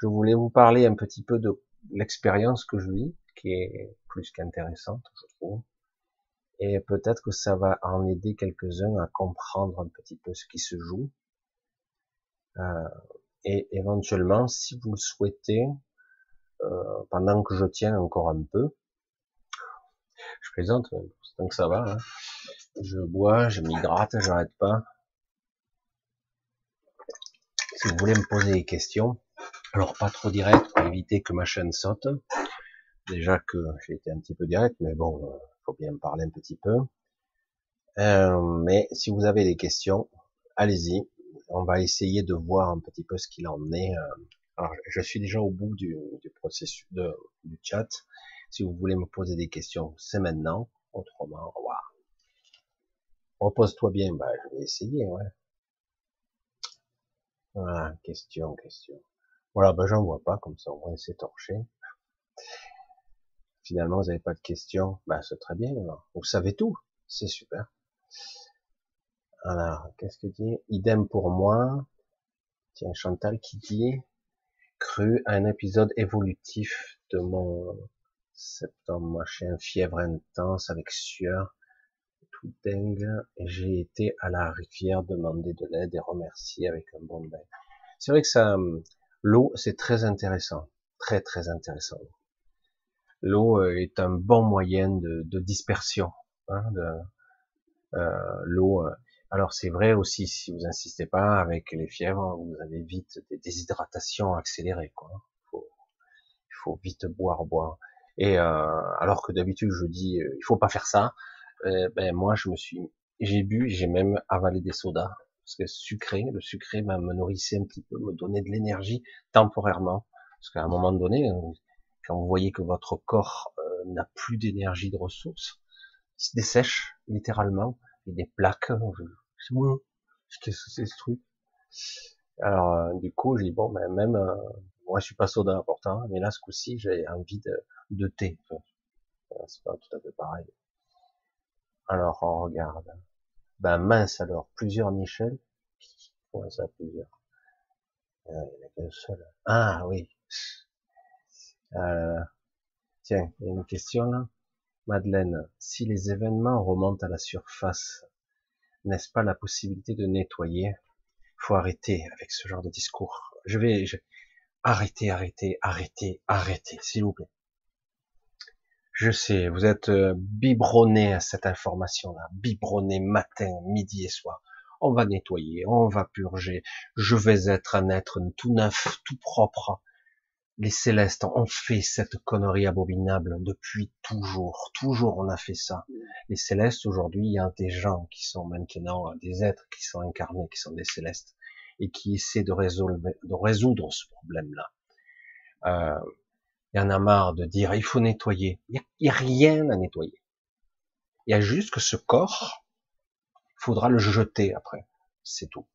je voulais vous parler un petit peu de l'expérience que je vis, qui est plus qu'intéressante, je trouve et peut-être que ça va en aider quelques-uns à comprendre un petit peu ce qui se joue. Euh, et éventuellement, si vous le souhaitez, euh, pendant que je tiens encore un peu, je présente, tant que ça va, hein. je bois, je m'hydrate, j'arrête pas. Si vous voulez me poser des questions, alors pas trop direct pour éviter que ma chaîne saute. Déjà que j'ai été un petit peu direct, mais bon, euh, faut bien parler un petit peu. Euh, mais si vous avez des questions, allez-y. On va essayer de voir un petit peu ce qu'il en est. Euh. Alors, je suis déjà au bout du, processus de, du chat. Si vous voulez me poser des questions, c'est maintenant. Autrement, voilà. Repose-toi bien. Bah, je vais essayer, ouais. Voilà, question, question. Voilà, ben j'en vois pas, comme ça, on va c'est torché finalement vous n'avez pas de questions, bah c'est très bien. Vous savez tout, c'est super. Alors, qu'est-ce que dit? Idem pour moi. Tiens, Chantal qui dit cru à un épisode évolutif de mon septembre, un fièvre intense avec sueur, tout dingue, j'ai été à la rivière demander de l'aide et remercier avec un bon bain. C'est vrai que ça, l'eau, c'est très intéressant, très très intéressant. L'eau euh, est un bon moyen de, de dispersion. Hein, de, euh, l'eau. Euh, alors c'est vrai aussi, si vous insistez pas avec les fièvres, vous avez vite des déshydratations accélérées. Quoi. Il faut, faut vite boire, boire. Et euh, alors que d'habitude je dis, euh, il faut pas faire ça. ben moi je me suis, j'ai bu, j'ai même avalé des sodas parce que sucré, le sucré ben, me nourrissait un petit peu, me donnait de l'énergie temporairement. Parce qu'à un moment donné, quand vous voyez que votre corps euh, n'a plus d'énergie, de ressources, il se dessèche littéralement, il y a des plaques. Qu'est-ce que c'est ce truc Alors euh, du coup, j'ai dit bon, ben même euh, moi je suis pas soda pourtant, mais là ce coup-ci j'ai envie de, de thé. c'est pas tout à fait pareil. Alors on regarde. Ben mince alors, plusieurs Michel. Comment ça plusieurs? Il n'y en a qu'un seul. Ah oui, euh, tiens, il y a une question là. Madeleine, si les événements remontent à la surface, n'est-ce pas la possibilité de nettoyer? Faut arrêter avec ce genre de discours. Je vais, je... arrêtez, arrêtez, arrêtez, arrêtez, s'il vous plaît. Je sais, vous êtes euh, biberonné à cette information-là, biberonné matin, midi et soir. On va nettoyer, on va purger. Je vais être un être tout neuf, tout propre les célestes ont fait cette connerie abominable depuis toujours. Toujours on a fait ça. Les célestes, aujourd'hui, il y a des gens qui sont maintenant des êtres qui sont incarnés, qui sont des célestes, et qui essaient de résoudre, ce problème-là. Euh, il y en a marre de dire il faut nettoyer. Il n'y a, rien à nettoyer. Il y a juste que ce corps, il faudra le jeter après. C'est tout.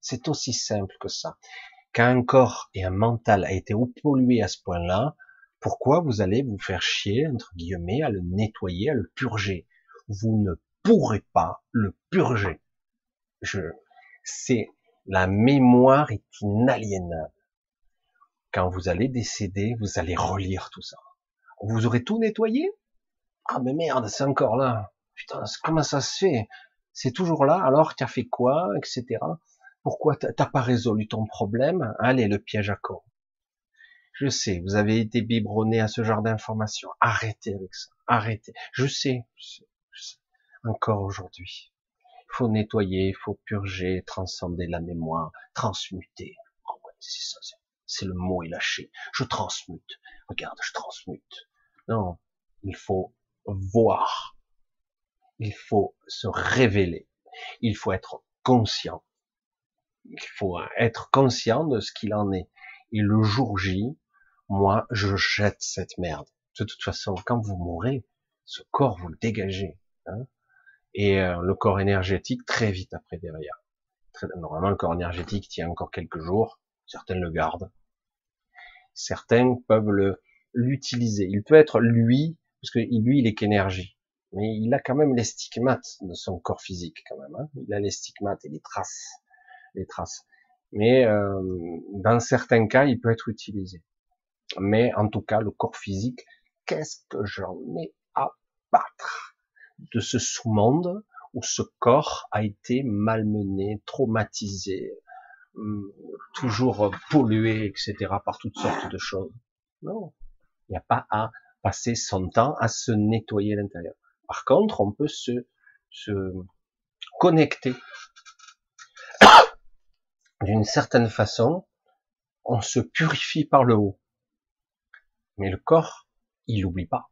C'est aussi simple que ça quand un corps et un mental a été pollué à ce point-là, pourquoi vous allez vous faire chier, entre guillemets, à le nettoyer, à le purger? Vous ne pourrez pas le purger. Je, c'est, la mémoire est inaliénable. Quand vous allez décéder, vous allez relire tout ça. Vous aurez tout nettoyé? Ah mais merde, c'est encore là. Putain, comment ça se fait? C'est toujours là, alors tu as fait quoi, etc. Pourquoi t'as pas résolu ton problème? Allez, le piège à corps. Je sais, vous avez été biberonné à ce genre d'informations. Arrêtez avec ça. Arrêtez. Je sais, encore aujourd'hui. Il faut nettoyer, il faut purger, transcender la mémoire, transmuter. Oh c'est ça, c'est le mot est lâché. Je transmute. Regarde, je transmute. Non, il faut voir. Il faut se révéler. Il faut être conscient il faut être conscient de ce qu'il en est. Et le jour J, moi, je jette cette merde. De toute façon, quand vous mourrez, ce corps, vous le dégagez. Hein et euh, le corps énergétique, très vite après derrière. normalement, le corps énergétique tient encore quelques jours. Certains le gardent. Certains peuvent l'utiliser. Il peut être lui, parce que lui, il est qu'énergie. Mais il a quand même les stigmates de son corps physique, quand même. Hein il a les stigmates et les traces les traces. Mais euh, dans certains cas, il peut être utilisé. Mais en tout cas, le corps physique, qu'est-ce que j'en ai à battre de ce sous-monde où ce corps a été malmené, traumatisé, hum, toujours pollué, etc., par toutes sortes de choses? Non, il n'y a pas à passer son temps à se nettoyer l'intérieur. Par contre, on peut se, se connecter d'une certaine façon, on se purifie par le haut. Mais le corps, il n'oublie pas.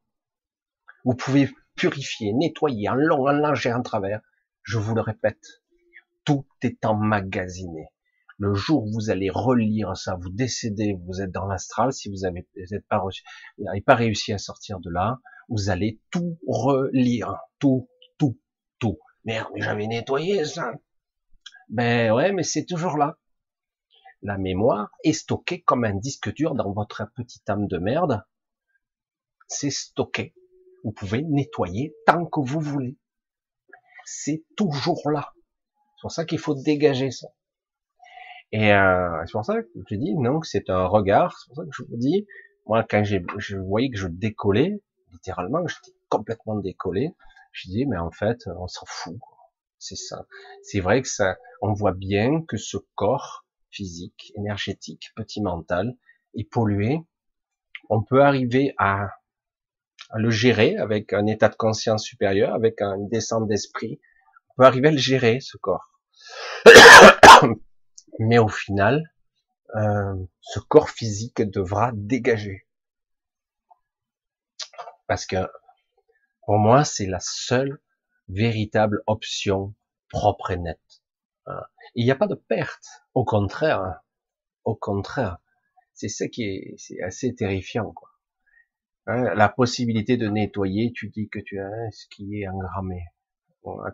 Vous pouvez purifier, nettoyer en long, en large et en travers. Je vous le répète, tout est emmagasiné. Le jour où vous allez relire ça, vous décédez, vous êtes dans l'astral, si vous avez pas, pas réussi à sortir de là, vous allez tout relire. Tout, tout, tout. Merde, mais j'avais nettoyé ça. Ben ouais, mais c'est toujours là. La mémoire est stockée comme un disque dur dans votre petite âme de merde. C'est stocké. Vous pouvez nettoyer tant que vous voulez. C'est toujours là. C'est pour ça qu'il faut dégager ça. Et euh, c'est pour ça que je dis non, c'est un regard. C'est pour ça que je vous dis, Moi, quand j'ai, je voyais que je décollais, littéralement, j'étais complètement décollé, je dis, mais en fait, on s'en fout. C'est ça. C'est vrai que ça, on voit bien que ce corps physique, énergétique, petit mental, est pollué. On peut arriver à, le gérer avec un état de conscience supérieur, avec une descente d'esprit. On peut arriver à le gérer, ce corps. <coughs> Mais au final, euh, ce corps physique devra dégager. Parce que pour moi, c'est la seule véritable option propre et nette. Il n'y a pas de perte. Au contraire, au contraire, c'est ça qui est, c'est assez terrifiant, quoi. Hein, la possibilité de nettoyer, tu dis que tu as ce qui est engrammé.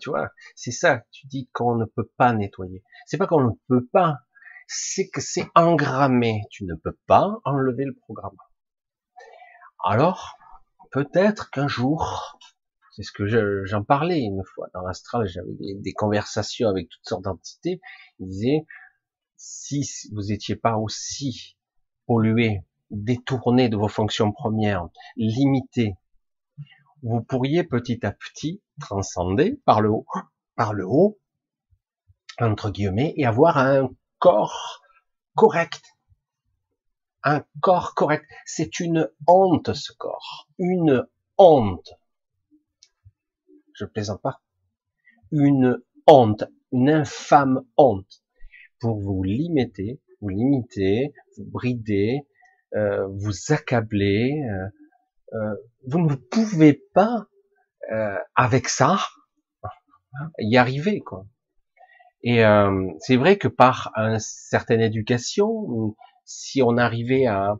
tu vois, c'est ça. Tu dis qu'on ne peut pas nettoyer. C'est pas qu'on ne peut pas, c'est que c'est engrammé. Tu ne peux pas enlever le programme. Alors, peut-être qu'un jour, c'est ce que j'en parlais une fois dans l'astral, j'avais des, conversations avec toutes sortes d'entités. Ils disaient, si vous étiez pas aussi pollué, détourné de vos fonctions premières, limité, vous pourriez petit à petit transcender par le haut, par le haut, entre guillemets, et avoir un corps correct. Un corps correct. C'est une honte, ce corps. Une honte je plaisante pas, une honte, une infâme honte pour vous limiter, vous limiter, vous brider, euh, vous accabler. Euh, euh, vous ne pouvez pas avec ça y arriver quoi. Et c'est vrai que par une certaine éducation, si on arrivait à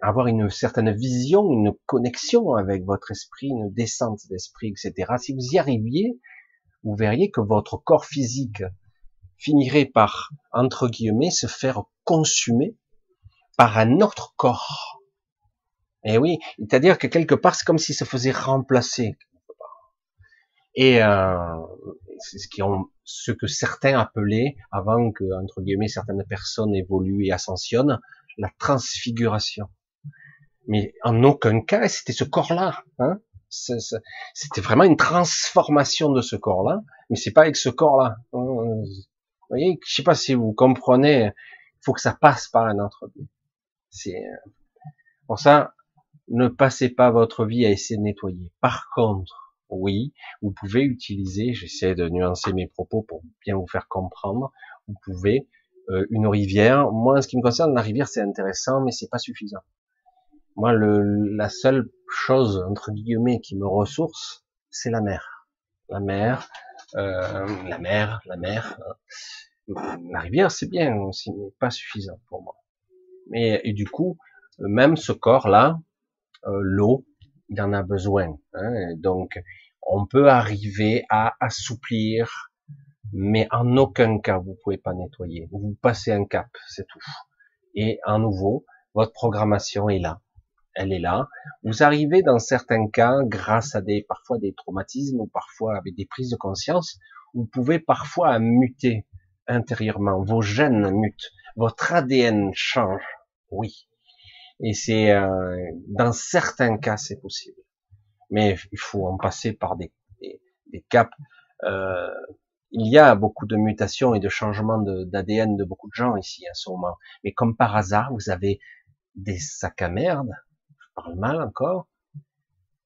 avoir une certaine vision, une connexion avec votre esprit, une descente d'esprit, etc. Si vous y arriviez, vous verriez que votre corps physique finirait par, entre guillemets, se faire consumer par un autre corps. Et eh oui, c'est-à-dire que quelque part, c'est comme s'il se faisait remplacer. Et euh, c'est ce, qui ont, ce que certains appelaient, avant que, entre guillemets, certaines personnes évoluent et ascensionnent, la transfiguration. Mais en aucun cas, c'était ce corps-là. Hein c'était vraiment une transformation de ce corps-là, mais c'est pas avec ce corps-là. Hein. Vous voyez, je sais pas si vous comprenez. Il faut que ça passe par un autre. C'est euh, pour ça, ne passez pas votre vie à essayer de nettoyer. Par contre, oui, vous pouvez utiliser. J'essaie de nuancer mes propos pour bien vous faire comprendre. Vous pouvez euh, une rivière. Moi, en ce qui me concerne, la rivière c'est intéressant, mais c'est pas suffisant. Moi, le, la seule chose entre guillemets qui me ressource, c'est la mer. La mer, euh, la mer, la mer. Hein. La rivière, c'est bien aussi, mais pas suffisant pour moi. Mais et du coup, même ce corps-là, euh, l'eau, il en a besoin. Hein, donc, on peut arriver à assouplir mais en aucun cas vous pouvez pas nettoyer. Vous passez un cap, c'est tout. Et à nouveau, votre programmation est là. Elle est là. Vous arrivez dans certains cas, grâce à des parfois des traumatismes ou parfois avec des prises de conscience, vous pouvez parfois muter intérieurement. Vos gènes mutent, votre ADN change. Oui. Et c'est euh, dans certains cas c'est possible. Mais il faut en passer par des, des, des caps euh, il y a beaucoup de mutations et de changements d'ADN de, beaucoup de gens ici en ce moment. Mais comme par hasard, vous avez des sacs à merde, je parle mal encore,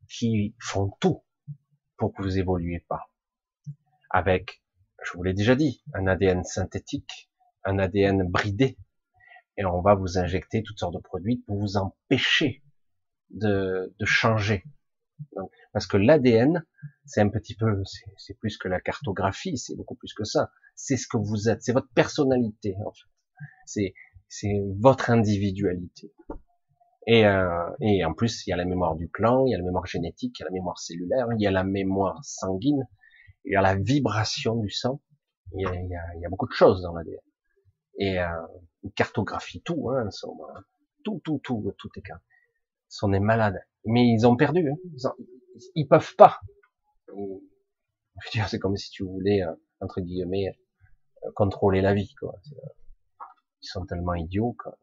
qui font tout pour que vous évoluiez pas. Avec, je vous l'ai déjà dit, un ADN synthétique, un ADN bridé, et on va vous injecter toutes sortes de produits pour vous empêcher de changer. Parce que l'ADN, c'est un petit peu, c'est plus que la cartographie, c'est beaucoup plus que ça. C'est ce que vous êtes, c'est votre personnalité en fait. C'est c'est votre individualité. Et, euh, et en plus, il y a la mémoire du clan, il y a la mémoire génétique, il y a la mémoire cellulaire, il y a la mémoire sanguine, il y a la vibration du sang. Il y a, il y a, il y a beaucoup de choses dans l'ADN. Et euh, cartographie tout, hein, tout, tout, tout, tout est cas. On est malade. Mais ils ont perdu. Hein. Ils, ils peuvent pas <laughs> c'est comme si tu voulais, euh, entre guillemets, euh, contrôler la vie, quoi. Euh, ils sont tellement idiots, quoi.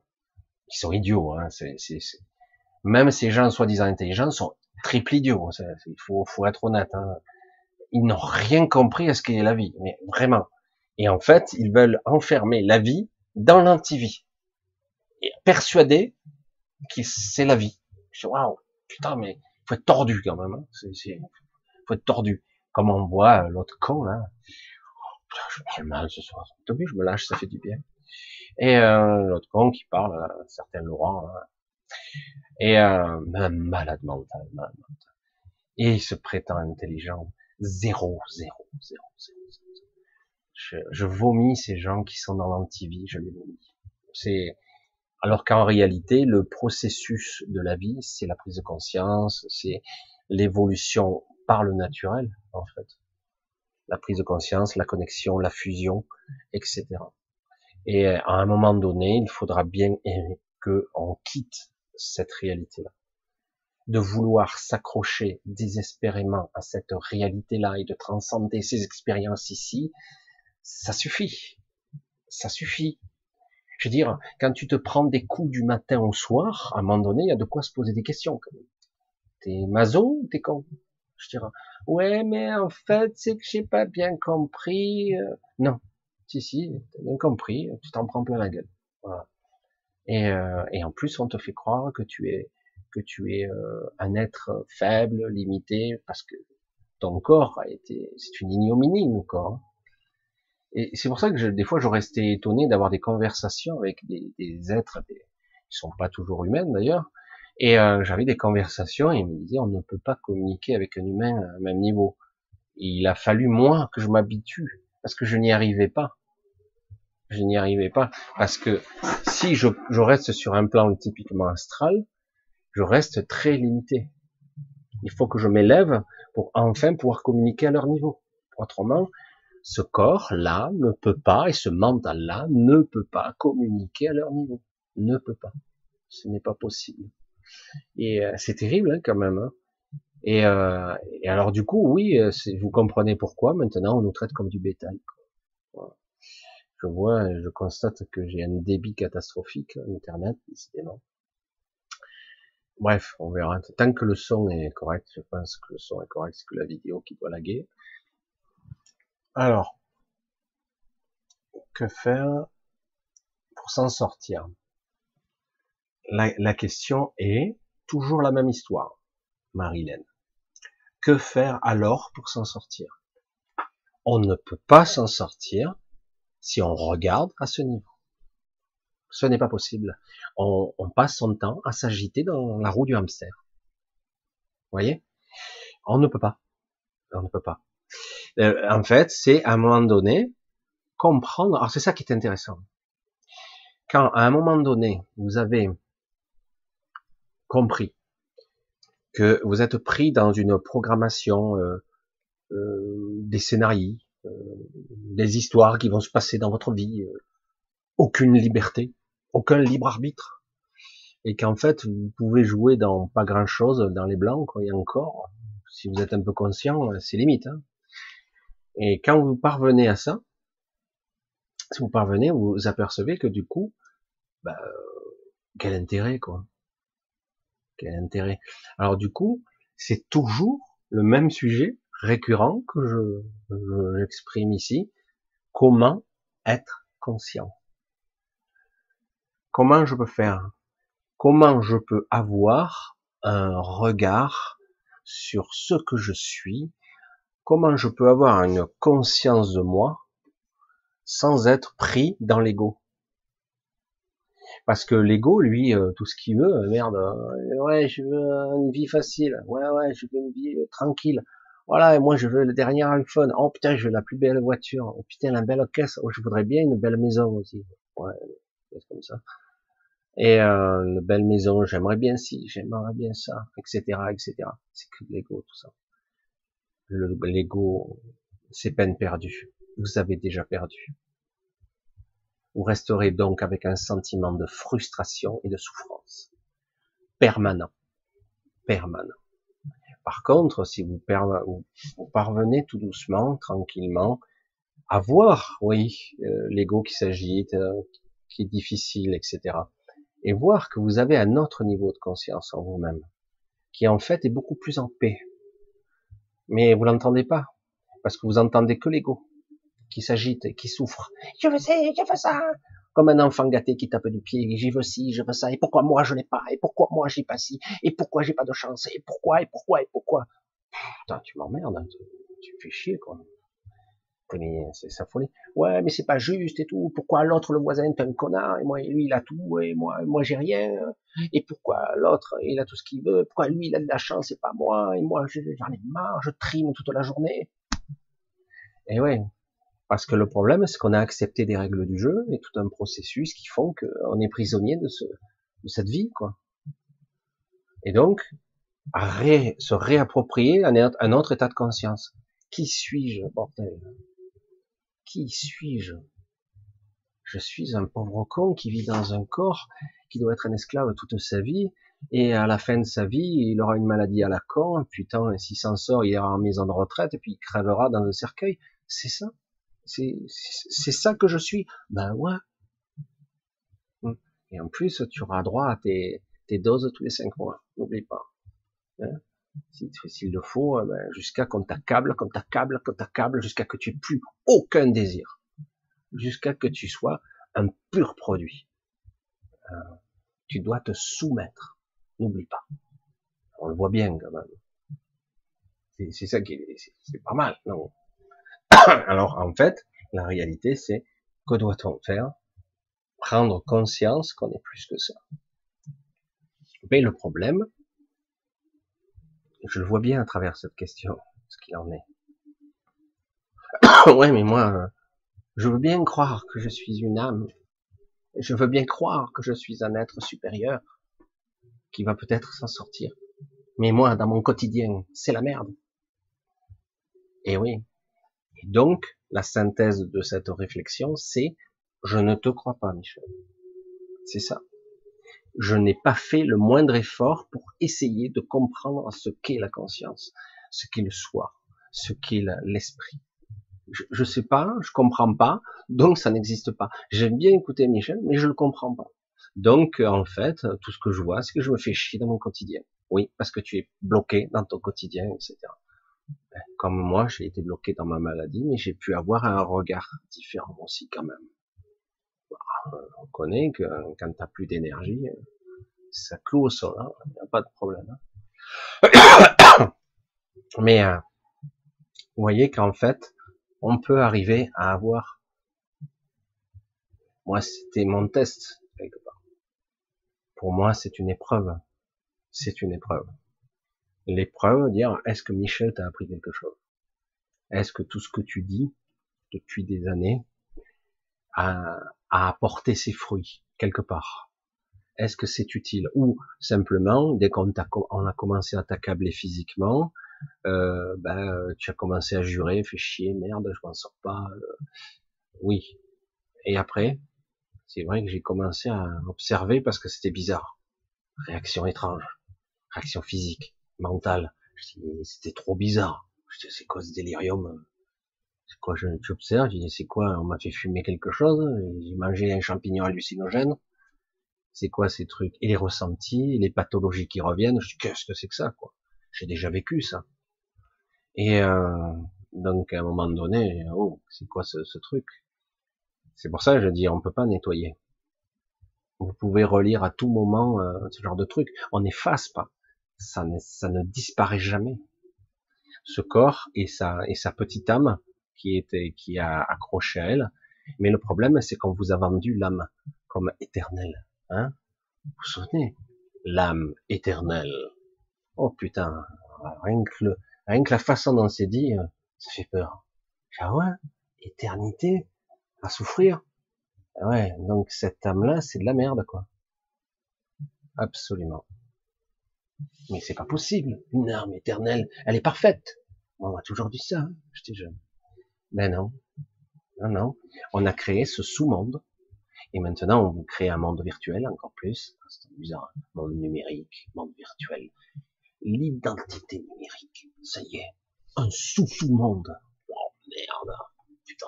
Ils sont idiots. Hein. C'est, Même ces gens soi-disant intelligents sont triple idiots. Il faut, faut être honnête. Hein. Ils n'ont rien compris à ce qu'est la vie, mais vraiment. Et en fait, ils veulent enfermer la vie dans l'antivie. Et persuadés que c'est la vie. Je waouh, putain, mais faut être tordu quand même. Hein. C'est, faut être tordu. Comme on voit euh, l'autre con là. Oh, je parle mal ce soir. T'as vu, je me lâche, ça fait du bien. Et euh, l'autre con qui parle, un certain Laurent. Là. Et euh, malade mental, malade mental. Et il se prétend intelligent. Zéro, zéro, zéro, zéro. Je, je vomis ces gens qui sont dans l'antivie, je les vomis. C'est alors qu'en réalité, le processus de la vie, c'est la prise de conscience, c'est l'évolution par le naturel, en fait. La prise de conscience, la connexion, la fusion, etc. Et à un moment donné, il faudra bien que on quitte cette réalité-là. De vouloir s'accrocher désespérément à cette réalité-là et de transcender ces expériences ici, ça suffit. Ça suffit. Je veux dire, quand tu te prends des coups du matin au soir, à un moment donné, il y a de quoi se poser des questions. T'es mazo ou t'es con? Je dirais, ouais, mais en fait, c'est que j'ai pas bien compris. Euh. Non, si, si, t'as bien compris, tu t'en prends plein la gueule. Voilà. Et, euh, et, en plus, on te fait croire que tu es que tu es euh, un être faible, limité, parce que ton corps a été, c'est une ignominie, nos corps. Et c'est pour ça que je, des fois, je restais étonné d'avoir des conversations avec des, des êtres, des, qui sont pas toujours humains d'ailleurs, et euh, j'avais des conversations et ils me disaient on ne peut pas communiquer avec un humain à même niveau. Il a fallu moi que je m'habitue parce que je n'y arrivais pas. Je n'y arrivais pas parce que si je, je reste sur un plan typiquement astral, je reste très limité. Il faut que je m'élève pour enfin pouvoir communiquer à leur niveau. Autrement, ce corps-là ne peut pas, et ce mental-là ne peut pas communiquer à leur niveau. Ne peut pas. Ce n'est pas possible. Et euh, c'est terrible hein, quand même. Hein. Et, euh, et, alors du coup, oui, euh, vous comprenez pourquoi maintenant on nous traite comme du bétail. Je vois, je constate que j'ai un débit catastrophique Internet, décidément. Bref, on verra. Tant que le son est correct, je pense que le son est correct, c'est que la vidéo qui doit laguer. Alors, que faire pour s'en sortir? La, question est toujours la même histoire, Marilène. Que faire alors pour s'en sortir? On ne peut pas s'en sortir si on regarde à ce niveau. Ce n'est pas possible. On, passe son temps à s'agiter dans la roue du hamster. Vous voyez? On ne peut pas. On ne peut pas. Euh, en fait, c'est à un moment donné comprendre. Alors c'est ça qui est intéressant. Quand à un moment donné vous avez compris que vous êtes pris dans une programmation, euh, euh, des scénarios, euh, des histoires qui vont se passer dans votre vie, aucune liberté, aucun libre arbitre, et qu'en fait vous pouvez jouer dans pas grand chose, dans les blancs, quoi, et encore, si vous êtes un peu conscient, c'est limite. Hein. Et quand vous parvenez à ça, si vous parvenez, vous apercevez que du coup, bah, quel intérêt quoi. Quel intérêt. Alors du coup, c'est toujours le même sujet récurrent que je, j'exprime ici. Comment être conscient? Comment je peux faire? Comment je peux avoir un regard sur ce que je suis Comment je peux avoir une conscience de moi sans être pris dans l'ego? Parce que l'ego, lui, euh, tout ce qu'il veut, euh, merde, euh, ouais, je veux une vie facile, ouais, ouais, je veux une vie tranquille. Voilà, et moi je veux le dernier iPhone. Oh putain, je veux la plus belle voiture. Oh putain, la belle caisse. Oh, je voudrais bien une belle maison aussi. Ouais, comme ça. Et euh, une belle maison, j'aimerais bien si, j'aimerais bien ça, etc., etc. C'est que l'ego, tout ça. L'ego, c'est peine perdue. Vous avez déjà perdu. Vous resterez donc avec un sentiment de frustration et de souffrance. Permanent. Permanent. Par contre, si vous, parvenez tout doucement, tranquillement, à voir, oui, euh, l'ego qui s'agite, euh, qui est difficile, etc. et voir que vous avez un autre niveau de conscience en vous-même, qui en fait est beaucoup plus en paix. Mais vous l'entendez pas, parce que vous entendez que l'ego, qui s'agite et qui souffre. Je veux ça, je veux ça. Comme un enfant gâté qui tape du pied, j'y veux ci, je veux ça, et pourquoi moi je l'ai pas, et pourquoi moi j'ai pas ci, et pourquoi j'ai pas de chance, et pourquoi, et pourquoi, et pourquoi? Putain, tu m'emmerdes, hein, tu, fais chier, quoi. C'est sa folie. Ouais, mais c'est pas juste et tout. Pourquoi l'autre, le voisin, est un connard, et moi, lui, il a tout, et moi, moi, j'ai rien. Et pourquoi l'autre, il a tout ce qu'il veut? Pourquoi lui, il a de la chance, et pas moi. Et moi, j'en ai marre, je trime toute la journée? Et ouais, parce que le problème, c'est qu'on a accepté des règles du jeu et tout un processus qui font qu'on est prisonnier de, ce, de cette vie, quoi. Et donc, ré, se réapproprier un, un autre état de conscience. Qui suis-je, bordel? Qui suis-je? Je suis un pauvre con qui vit dans un corps, qui doit être un esclave toute sa vie, et à la fin de sa vie, il aura une maladie à la con, putain, s'il s'en sort, il ira en maison de retraite, et puis il crèvera dans un cercueil. C'est ça? C'est ça que je suis? Ben ouais. Hum. Et en plus, tu auras droit à tes, doses tous les cinq mois. N'oublie pas. Hein? S'il le faut, euh, ben, jusqu'à qu'on t'accable, qu'on t'accable, qu'on t'accable, jusqu'à que tu aies plus aucun désir. Jusqu'à que tu sois un pur produit. Euh, tu dois te soumettre. N'oublie pas. On le voit bien quand même. C'est ça qui est, c'est pas mal, non <coughs> Alors en fait, la réalité c'est que doit-on faire? Prendre conscience qu'on est plus que ça. Mais le problème, je le vois bien à travers cette question, ce qu'il en est. <coughs> ouais, mais moi, je veux bien croire que je suis une âme. Je veux bien croire que je suis un être supérieur qui va peut-être s'en sortir. Mais moi, dans mon quotidien, c'est la merde. Et oui, donc, la synthèse de cette réflexion, c'est je ne te crois pas, Michel. C'est ça. Je n'ai pas fait le moindre effort pour essayer de comprendre ce qu'est la conscience, ce qu'est le soi, ce qu'est l'esprit. Je, ne sais pas, je comprends pas, donc ça n'existe pas. J'aime bien écouter Michel, mais je le comprends pas. Donc, en fait, tout ce que je vois, c'est que je me fais chier dans mon quotidien. Oui, parce que tu es bloqué dans ton quotidien, etc. Comme moi, j'ai été bloqué dans ma maladie, mais j'ai pu avoir un regard différent aussi quand même. Bah, on connaît que quand t'as plus d'énergie, ça cloue au sol, il hein, n'y a pas de problème. Hein. <coughs> Mais euh, vous voyez qu'en fait, on peut arriver à avoir. Moi, c'était mon test quelque part. Pour moi, c'est une épreuve. C'est une épreuve l'épreuve, dire est-ce que Michel t'a appris quelque chose? Est-ce que tout ce que tu dis depuis des années a, apporté ses fruits quelque part Est-ce que c'est utile? Ou simplement, dès qu'on a, on a commencé à t'accabler physiquement, euh, ben, tu as commencé à jurer, fais chier, merde, je m'en sors pas. Euh, oui. Et après, c'est vrai que j'ai commencé à observer parce que c'était bizarre. Réaction étrange, réaction physique mental. C'était trop bizarre. C'est quoi ce délirium C'est quoi J'observe, je dis c'est quoi On m'a fait fumer quelque chose J'ai mangé un champignon hallucinogène C'est quoi ces trucs? Et les ressentis, les pathologies qui reviennent. Je dis qu'est-ce que c'est que ça quoi? J'ai déjà vécu ça. Et euh, donc à un moment donné, oh, c'est quoi ce, ce truc? C'est pour ça que je dis on peut pas nettoyer. Vous pouvez relire à tout moment euh, ce genre de truc. On n'efface pas ça ne, ça ne disparaît jamais. Ce corps et sa, et sa petite âme qui était, qui a accroché à elle. Mais le problème, c'est qu'on vous a vendu l'âme comme éternelle. Hein vous vous souvenez? L'âme éternelle. Oh putain, rien que, le, rien que la façon dont c'est dit, euh, ça fait peur. Ah ouais, éternité, à souffrir? Ouais, donc cette âme-là, c'est de la merde, quoi. Absolument. Mais c'est pas possible. Une arme éternelle, elle est parfaite. On m'a toujours dit ça, hein, j'étais jeune. Ben non. Non, non. On a créé ce sous-monde. Et maintenant, on crée un monde virtuel encore plus. C'est bizarre. Hein. Monde numérique, monde virtuel. L'identité numérique. Ça y est. Un sous-sous-monde. Oh merde. Putain.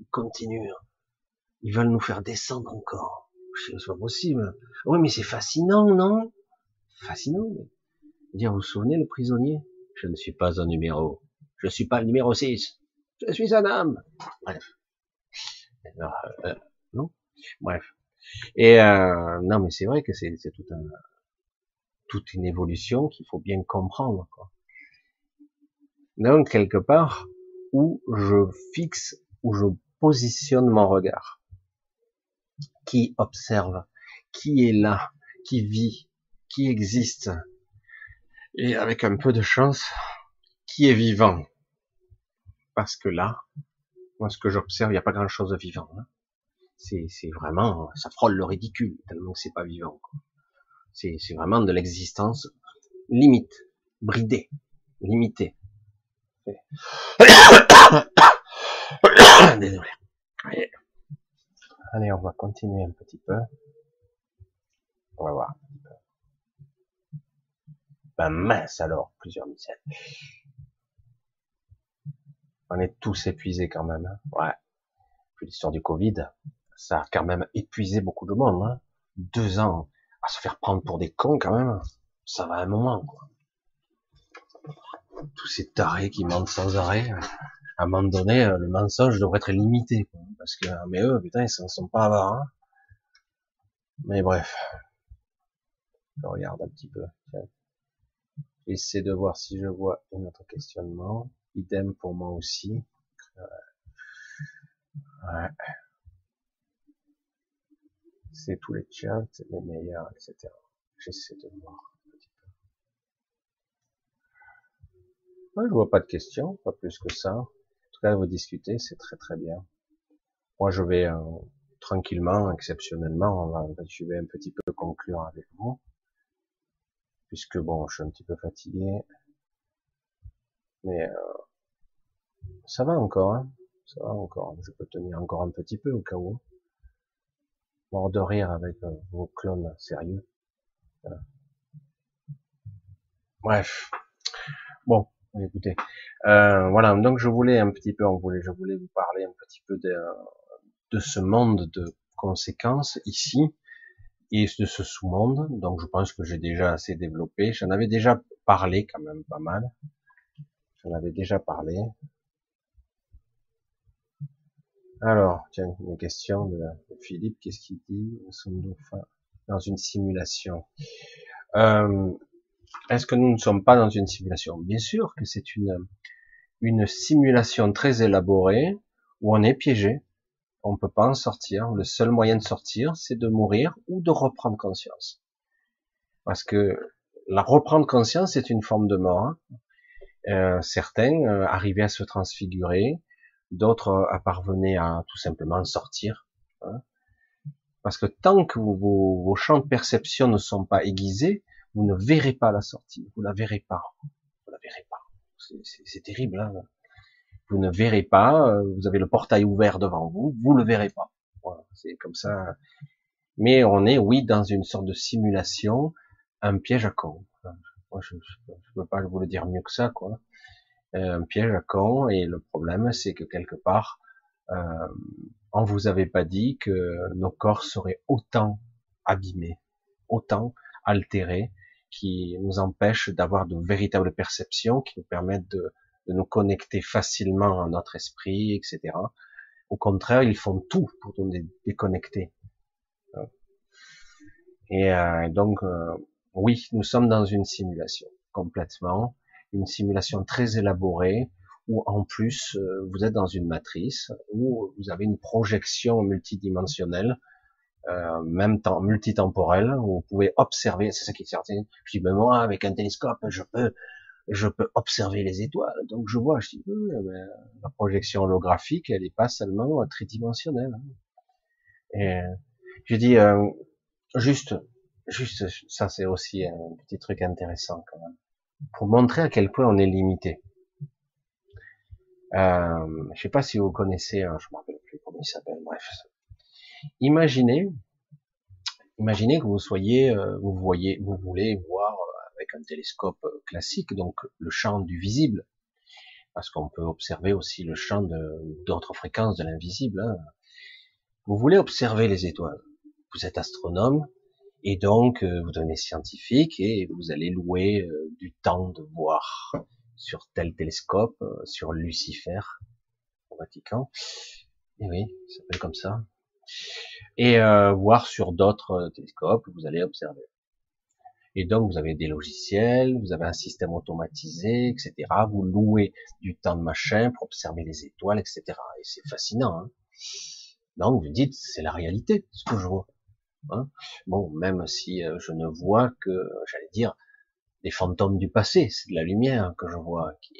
Ils continuent. Ils veulent nous faire descendre encore. c'est pas possible. Oui, mais c'est fascinant, non? Fascinant. Dire, vous vous souvenez le prisonnier? Je ne suis pas un numéro. Je ne suis pas le numéro 6. Je suis un homme. Bref. Euh, non Bref. Et euh, non, mais c'est vrai que c'est tout un, toute une évolution qu'il faut bien comprendre. Quoi. Donc quelque part où je fixe, où je positionne mon regard, qui observe, qui est là, qui vit, qui existe, et avec un peu de chance, qui est vivant. Parce que là, moi ce que j'observe, il n'y a pas grand chose de vivant. Hein. C'est vraiment, ça frôle le ridicule, tellement que c'est pas vivant. C'est vraiment de l'existence limite, bridée, limitée. <coughs> Désolé. Allez, on va continuer un petit peu. On va voir Ben mince alors, plusieurs missiles. On est tous épuisés quand même. Hein. Ouais. Puis l'histoire du Covid, ça a quand même épuisé beaucoup de monde. Hein. Deux ans à se faire prendre pour des cons quand même. Ça va un moment. Quoi. Tous ces tarés qui mentent sans arrêt. À un moment donné, le mensonge devrait être limité. Quoi. Parce que, mais eux, putain, ils s'en sont pas avares. Hein. Mais bref. Je regarde un petit peu. J'essaie de voir si je vois un autre questionnement. Idem pour moi aussi. Ouais. C'est tous les chats, les meilleurs, etc. J'essaie de voir un petit peu. je vois pas de questions, pas plus que ça. En tout cas, vous discutez, c'est très très bien. Moi, je vais euh, tranquillement, exceptionnellement, on va, je vais un petit peu conclure avec vous, puisque bon, je suis un petit peu fatigué, mais euh, ça va encore, hein ça va encore. Je peux tenir encore un petit peu au cas où. Mort de rire avec euh, vos clones sérieux. Bref. Bon, écoutez. Euh, voilà, donc je voulais un petit peu, on voulait, je voulais vous parler un petit peu de, de ce monde de conséquences ici et de ce sous-monde. Donc je pense que j'ai déjà assez développé. J'en avais déjà parlé quand même pas mal. J'en avais déjà parlé. Alors, tiens, une question de, Philippe, qu'est-ce qu'il dit? Nous sommes dans une simulation. Euh, Est-ce que nous ne sommes pas dans une simulation? Bien sûr que c'est une, une simulation très élaborée où on est piégé. On ne peut pas en sortir. Le seul moyen de sortir, c'est de mourir ou de reprendre conscience. Parce que la reprendre conscience, c'est une forme de mort. Euh, certains euh, arrivaient à se transfigurer, d'autres parvenaient à tout simplement sortir. Hein. Parce que tant que vos, vos, champs de perception ne sont pas aiguisés, vous ne verrez pas la sortie. Vous la verrez pas. Vous la verrez pas. C'est terrible. Hein vous ne verrez pas. Euh, vous avez le portail ouvert devant vous. Vous le verrez pas. Voilà, c'est comme ça. Mais on est, oui, dans une sorte de simulation, un piège à con. Moi, je ne peux pas vous le dire mieux que ça, quoi. Euh, un piège à con. Et le problème, c'est que quelque part, euh, on vous avait pas dit que nos corps seraient autant abîmés, autant altérés, qui nous empêchent d'avoir de véritables perceptions, qui nous permettent de, de nous connecter facilement à notre esprit, etc. Au contraire, ils font tout pour nous déconnecter. Et euh, donc, euh, oui, nous sommes dans une simulation complètement une simulation très élaborée où en plus euh, vous êtes dans une matrice où vous avez une projection multidimensionnelle, euh, même temps multitemporelle où vous pouvez observer. C'est ça qui est certain. Je dis ben moi avec un télescope je peux je peux observer les étoiles. Donc je vois. Je dis la projection holographique elle n'est pas seulement tridimensionnelle. Hein. Et je dis euh, juste juste ça c'est aussi un petit truc intéressant quand même pour montrer à quel point on est limité. Euh, je sais pas si vous connaissez, hein, je me rappelle plus comment il s'appelle, bref. Imaginez, imaginez que vous soyez, euh, vous voyez, vous voulez voir avec un télescope classique, donc le champ du visible, parce qu'on peut observer aussi le champ d'autres fréquences de l'invisible. Hein. Vous voulez observer les étoiles. vous êtes astronome, et donc euh, vous devenez scientifique et vous allez louer euh, du temps de voir sur tel télescope, euh, sur Lucifer au Vatican. Et oui, ça s'appelle comme ça. Et voir sur d'autres télescopes, vous allez observer. Et donc vous avez des logiciels, vous avez un système automatisé, etc. Vous louez du temps de machin pour observer les étoiles, etc. Et c'est fascinant. Hein donc vous dites, c'est la réalité, ce que je vois. Hein bon, même si euh, je ne vois que, j'allais dire, des fantômes du passé, c'est de la lumière que je vois. Qui...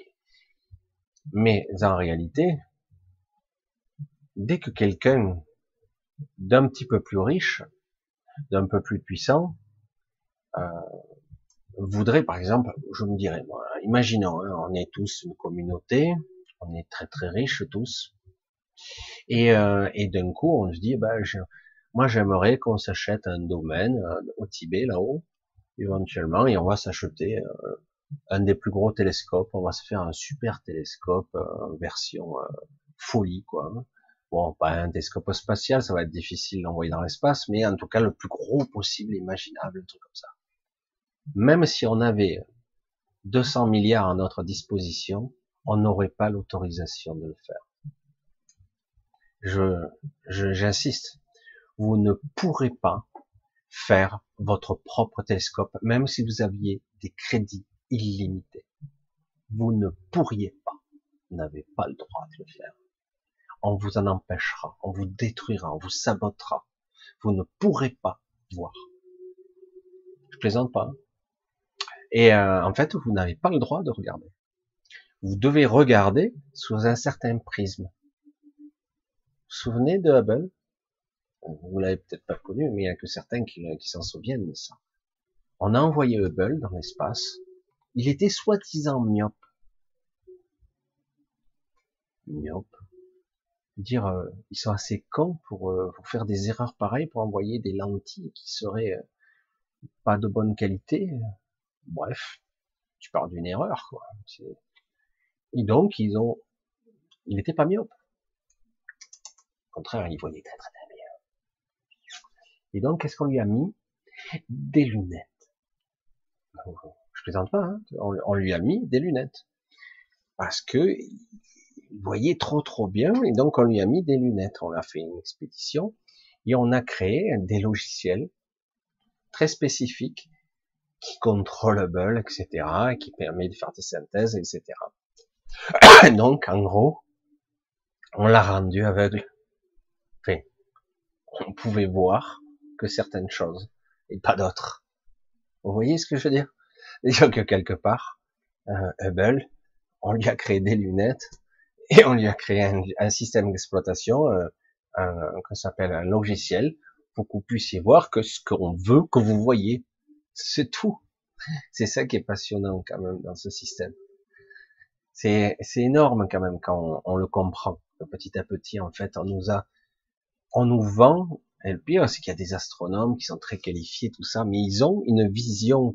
Mais en réalité, dès que quelqu'un d'un petit peu plus riche, d'un peu plus puissant, euh, voudrait, par exemple, je me dirais, imaginons, hein, on est tous une communauté, on est très très riches tous, et, euh, et d'un coup on se dit, bah, je, moi, j'aimerais qu'on s'achète un domaine euh, au Tibet, là-haut, éventuellement, et on va s'acheter euh, un des plus gros télescopes. On va se faire un super télescope, euh, version folie, quoi. Bon, pas un télescope spatial, ça va être difficile d'envoyer dans l'espace, mais en tout cas le plus gros possible, imaginable, un truc comme ça. Même si on avait 200 milliards à notre disposition, on n'aurait pas l'autorisation de le faire. Je, j'insiste vous ne pourrez pas faire votre propre télescope, même si vous aviez des crédits illimités. Vous ne pourriez pas, vous n'avez pas le droit de le faire. On vous en empêchera, on vous détruira, on vous sabotera. Vous ne pourrez pas voir. Je plaisante pas. Hein. Et euh, en fait, vous n'avez pas le droit de regarder. Vous devez regarder sous un certain prisme. Vous vous souvenez de Hubble? Vous l'avez peut-être pas connu, mais il y a que certains qui, s'en souviennent de ça. On a envoyé Hubble dans l'espace. Il était soi-disant myope. Myope. Dire, euh, ils sont assez cons pour, euh, pour, faire des erreurs pareilles, pour envoyer des lentilles qui seraient euh, pas de bonne qualité. Bref, tu parles d'une erreur, quoi. Et donc, ils ont, il n'était pas myope. Au contraire, il voyait très très et donc, qu'est-ce qu'on lui a mis? Des lunettes. Je plaisante pas, hein on, lui a mis des lunettes. Parce que il voyait trop trop bien, et donc on lui a mis des lunettes. On a fait une expédition, et on a créé des logiciels très spécifiques qui contrôlent etc., et qui permet de faire des synthèses, etc. <coughs> donc, en gros, on l'a rendu aveugle. Enfin, on pouvait voir, que certaines choses et pas d'autres. Vous voyez ce que je veux dire? Déjà que quelque part, euh, Hubble, on lui a créé des lunettes et on lui a créé un, système d'exploitation, euh, un, s'appelle un logiciel, pour que vous puissiez voir que ce qu'on veut que vous voyez, c'est tout. C'est ça qui est passionnant quand même dans ce système. C'est énorme quand même quand on, on le comprend. Petit à petit, en fait, on nous a, on nous vend et le pire, c'est qu'il y a des astronomes qui sont très qualifiés, tout ça, mais ils ont une vision,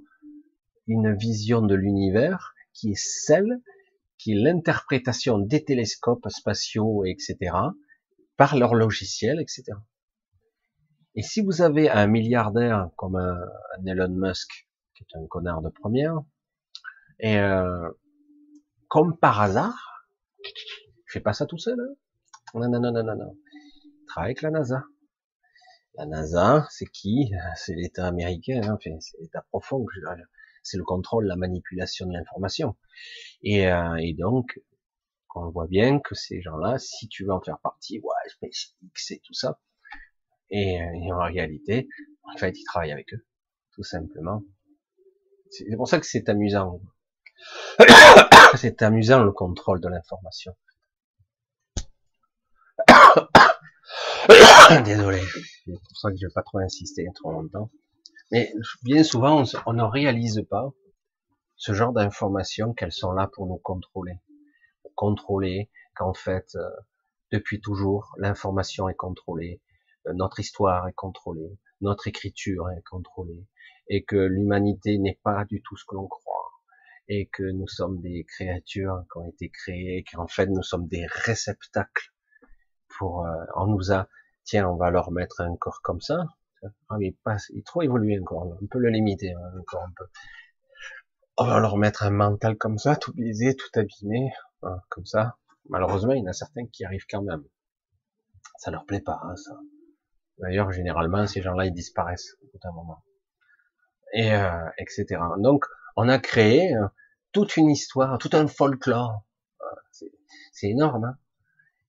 une vision de l'univers qui est celle qui est l'interprétation des télescopes spatiaux, etc., par leur logiciel, etc. Et si vous avez un milliardaire comme un, Elon Musk, qui est un connard de première, et euh, comme par hasard, je fais pas ça tout seul, hein non, non, non, non, non, non. travaille avec la NASA. La NASA, c'est qui? <laughs> C'est l'État américain, hein, c'est l'État profond, c'est le contrôle, la manipulation de l'information. Et, euh, et, donc, on voit bien que ces gens-là, si tu veux en faire partie, ouais, SpaceX et tout ça, et, euh, et, en réalité, en fait, ils travaillent avec eux, tout simplement. C'est pour ça que c'est amusant. <coughs> c'est amusant le contrôle de l'information. <coughs> Désolé, c'est pour ça que je vais pas trop insister trop longtemps. Mais bien souvent, on, ne réalise pas ce genre d'informations qu'elles sont là pour nous contrôler. contrôler qu'en fait, euh, depuis toujours, l'information est contrôlée, euh, notre histoire est contrôlée, notre écriture est contrôlée, et que l'humanité n'est pas du tout ce que l'on croit, et que nous sommes des créatures qui ont été créées, qu'en fait nous sommes des réceptacles pour, euh, on nous a tiens, on va leur mettre un corps comme ça, Ah, mais il, trop évolué encore. On peut le limiter hein, encore un peu. On va leur mettre un mental comme ça, tout biaisé, tout abîmé, hein, comme ça. Malheureusement, il y en a certains qui arrivent quand même. Ça leur plaît pas, hein, ça. D'ailleurs, généralement, ces gens-là, ils disparaissent au bout d'un moment. Et euh, etc. Donc, on a créé euh, toute une histoire, tout un folklore. Euh, c'est énorme. Hein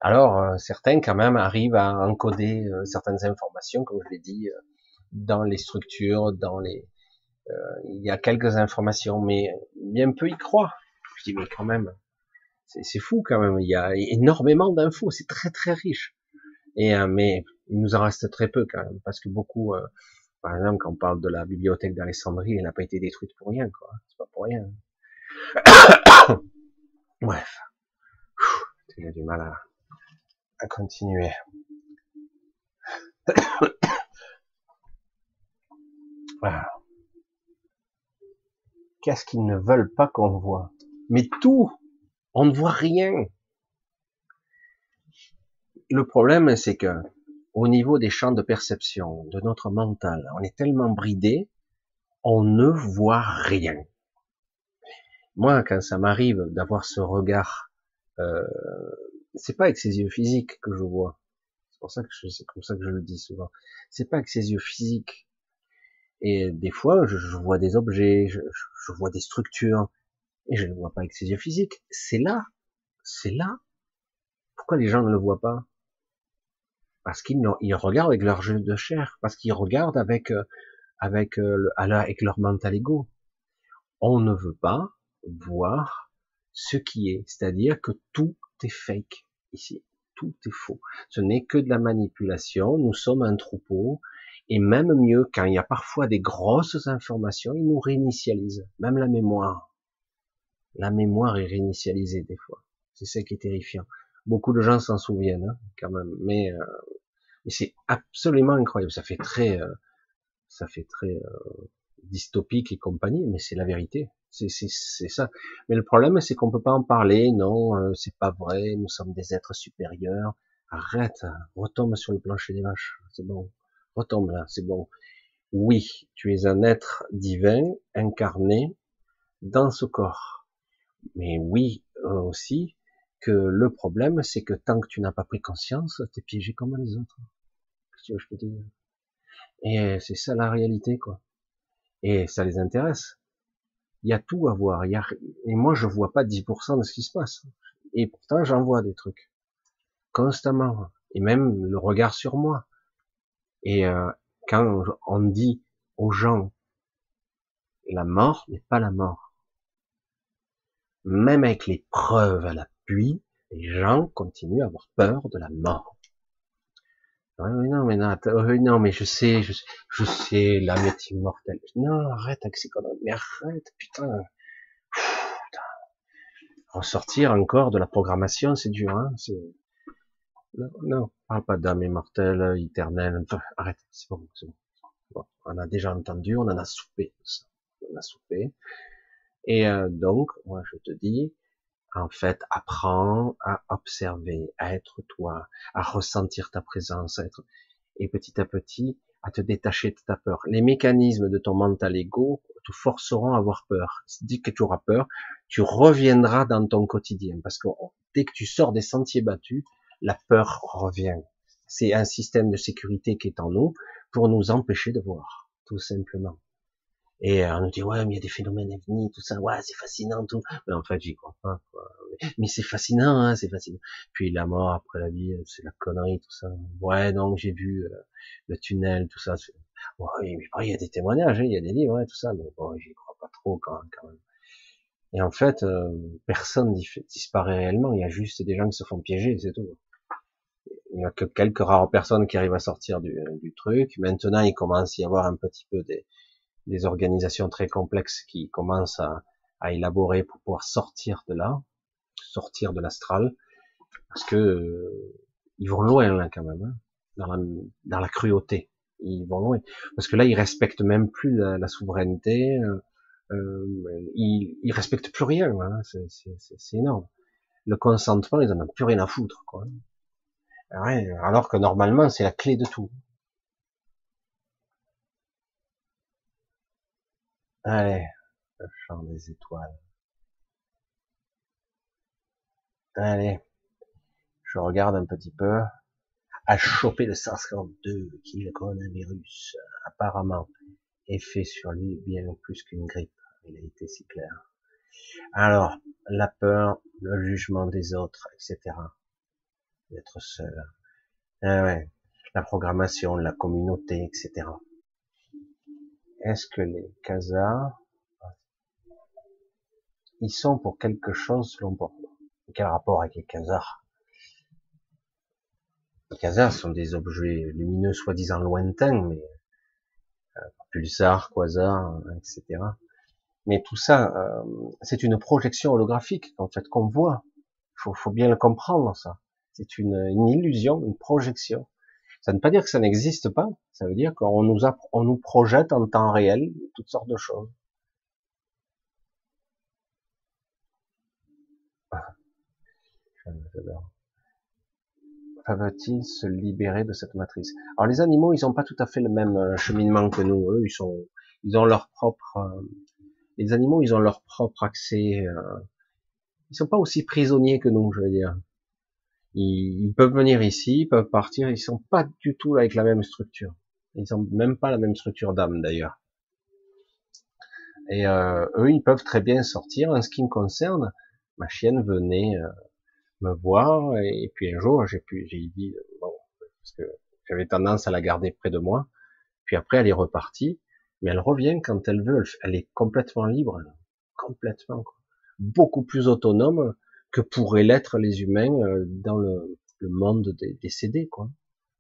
Alors, euh, certains quand même arrivent à encoder certaines informations, comme je l'ai dit, dans les structures, dans les. il y a quelques informations, mais bien peu y croient. Je dis mais quand même, c'est fou quand même. Il y a énormément d'infos, c'est très très riche. Et mais il nous en reste très peu quand même, parce que beaucoup, euh, par exemple, quand on parle de la bibliothèque d'Alexandrie, elle n'a pas été détruite pour rien, quoi. C'est pas pour rien. <coughs> Bref, j'ai du mal à, à continuer. <coughs> Qu'est-ce qu'ils ne veulent pas qu'on voit? Mais tout, on ne voit rien. Le problème, c'est que au niveau des champs de perception, de notre mental, on est tellement bridé, on ne voit rien. Moi, quand ça m'arrive d'avoir ce regard, euh, c'est pas avec ses yeux physiques que je vois. C'est pour ça que c'est comme ça que je le dis souvent. C'est pas avec ses yeux physiques. Et des fois, je, vois des objets, je, je, vois des structures, et je ne vois pas avec ses yeux physiques. C'est là, c'est là. Pourquoi les gens ne le voient pas? Parce qu'ils regardent avec leur jeu de chair, parce qu'ils regardent avec euh, avec euh, avec leur mental ego. On ne veut pas voir ce qui est, c'est-à-dire que tout est fake tout est faux. Ce n'est que de la manipulation. Nous sommes un troupeau, et même mieux, quand il y a parfois des grosses informations, ils nous réinitialisent, même la mémoire. La mémoire est réinitialisée des fois. C'est ça qui est terrifiant. Beaucoup de gens s'en souviennent, hein, quand même. Mais, euh, c'est absolument incroyable. Ça fait très, euh, ça fait très euh, dystopique et compagnie, mais c'est la vérité. C'est ça. Mais le problème, c'est qu'on peut pas en parler. Non, euh, c'est pas vrai. Nous sommes des êtres supérieurs. Arrête. Retombe sur le plancher des vaches. C'est bon. Retombe là. C'est bon. Oui, tu es un être divin incarné dans ce corps. Mais oui aussi, que le problème, c'est que tant que tu n'as pas pris conscience, tu es piégé comme les autres. Qu'est-ce que je peux dire Et c'est ça la réalité, quoi. Et ça les intéresse. Il y a tout à voir. Y a... Et moi, je vois pas 10% de ce qui se passe. Et pourtant, j'en vois des trucs. Constamment. Et même le regard sur moi. Et euh, quand on dit aux gens la mort n'est pas la mort. Même avec les preuves à la puis, les gens continuent à avoir peur de la mort. Non, mais non, non, mais je sais, je, je sais, l'âme est immortelle. Non, arrête avec ces conneries, mais arrête, putain. Ressortir encore de la programmation, c'est dur, hein, non, non, parle pas d'âme immortelle, éternelle, arrête, c'est bon, c'est bon. On a déjà entendu, on en a soupé, on a soupé. Et euh, donc, moi je te dis, en fait, apprends à observer, à être toi, à ressentir ta présence, à être, et petit à petit, à te détacher de ta peur. Les mécanismes de ton mental ego te forceront à avoir peur. Dès que tu auras peur, tu reviendras dans ton quotidien, parce que dès que tu sors des sentiers battus, la peur revient. C'est un système de sécurité qui est en nous pour nous empêcher de voir, tout simplement. Et euh, on nous dit ouais mais il y a des phénomènes ovnis, tout ça, ouais c'est fascinant tout. Mais en fait j'y crois pas. Quoi. Mais c'est fascinant, hein, c'est fascinant. Puis la mort après la vie, c'est la connerie tout ça. Ouais donc j'ai vu euh, le tunnel, tout ça. Ouais mais il y a des témoignages, hein, il y a des livres, tout ça. Mais bon j'y crois pas trop quand, même. Et en fait euh, personne disparaît réellement. Il y a juste des gens qui se font piéger, c'est tout. Il y a que quelques rares personnes qui arrivent à sortir du, du truc. Maintenant, il commence à y avoir un petit peu des, des organisations très complexes qui commencent à, à élaborer pour pouvoir sortir de là, sortir de l'astral, parce que euh, ils vont loin là quand même, hein, dans, la, dans la cruauté, ils vont loin, parce que là ils respectent même plus la, la souveraineté, euh, euh, ils, ils respectent plus rien, hein, c'est énorme. Le consentement, ils en ont plus rien à foutre, quoi. alors que normalement c'est la clé de tout. Allez, le chant des étoiles. Allez, je regarde un petit peu. À choper le SARS-CoV-2, qui le coronavirus, apparemment, effet sur lui bien plus qu'une grippe. Il a été si clair. Alors, la peur, le jugement des autres, etc. D'être seul. Ah ouais. La programmation, la communauté, etc. Est-ce que les casas, ils sont pour quelque chose selon Quel rapport avec les casars Les casars sont des objets lumineux soi-disant lointains, mais euh, pulsars, quasars, etc. Mais tout ça, euh, c'est une projection holographique en fait qu'on voit. Il faut, bien le comprendre ça. C'est une, illusion, une projection. Ça ne veut pas dire que ça n'existe pas. Ça veut dire qu'on nous, on nous projette en temps réel toutes sortes de choses. <laughs> va-t-il se libérer de cette matrice? Alors les animaux, ils n'ont pas tout à fait le même euh, cheminement que nous. Eux, ils sont, ils ont leur propre. Euh, les animaux, ils ont leur propre accès. Euh, ils sont pas aussi prisonniers que nous, je veux dire. Ils, peuvent venir ici, ils peuvent partir. Ils sont pas du tout avec la même structure. Ils ont même pas la même structure d'âme d'ailleurs. Et eux, ils peuvent très bien sortir. En ce qui me concerne, ma chienne venait me voir, et, puis un jour, j'ai pu, j'ai dit, bon, parce que j'avais tendance à la garder près de moi, puis après elle est repartie, mais elle revient quand elle veut, elle, est complètement libre, complètement, beaucoup plus autonome que pourraient l'être les humains euh, dans le, le monde des décédés, quoi.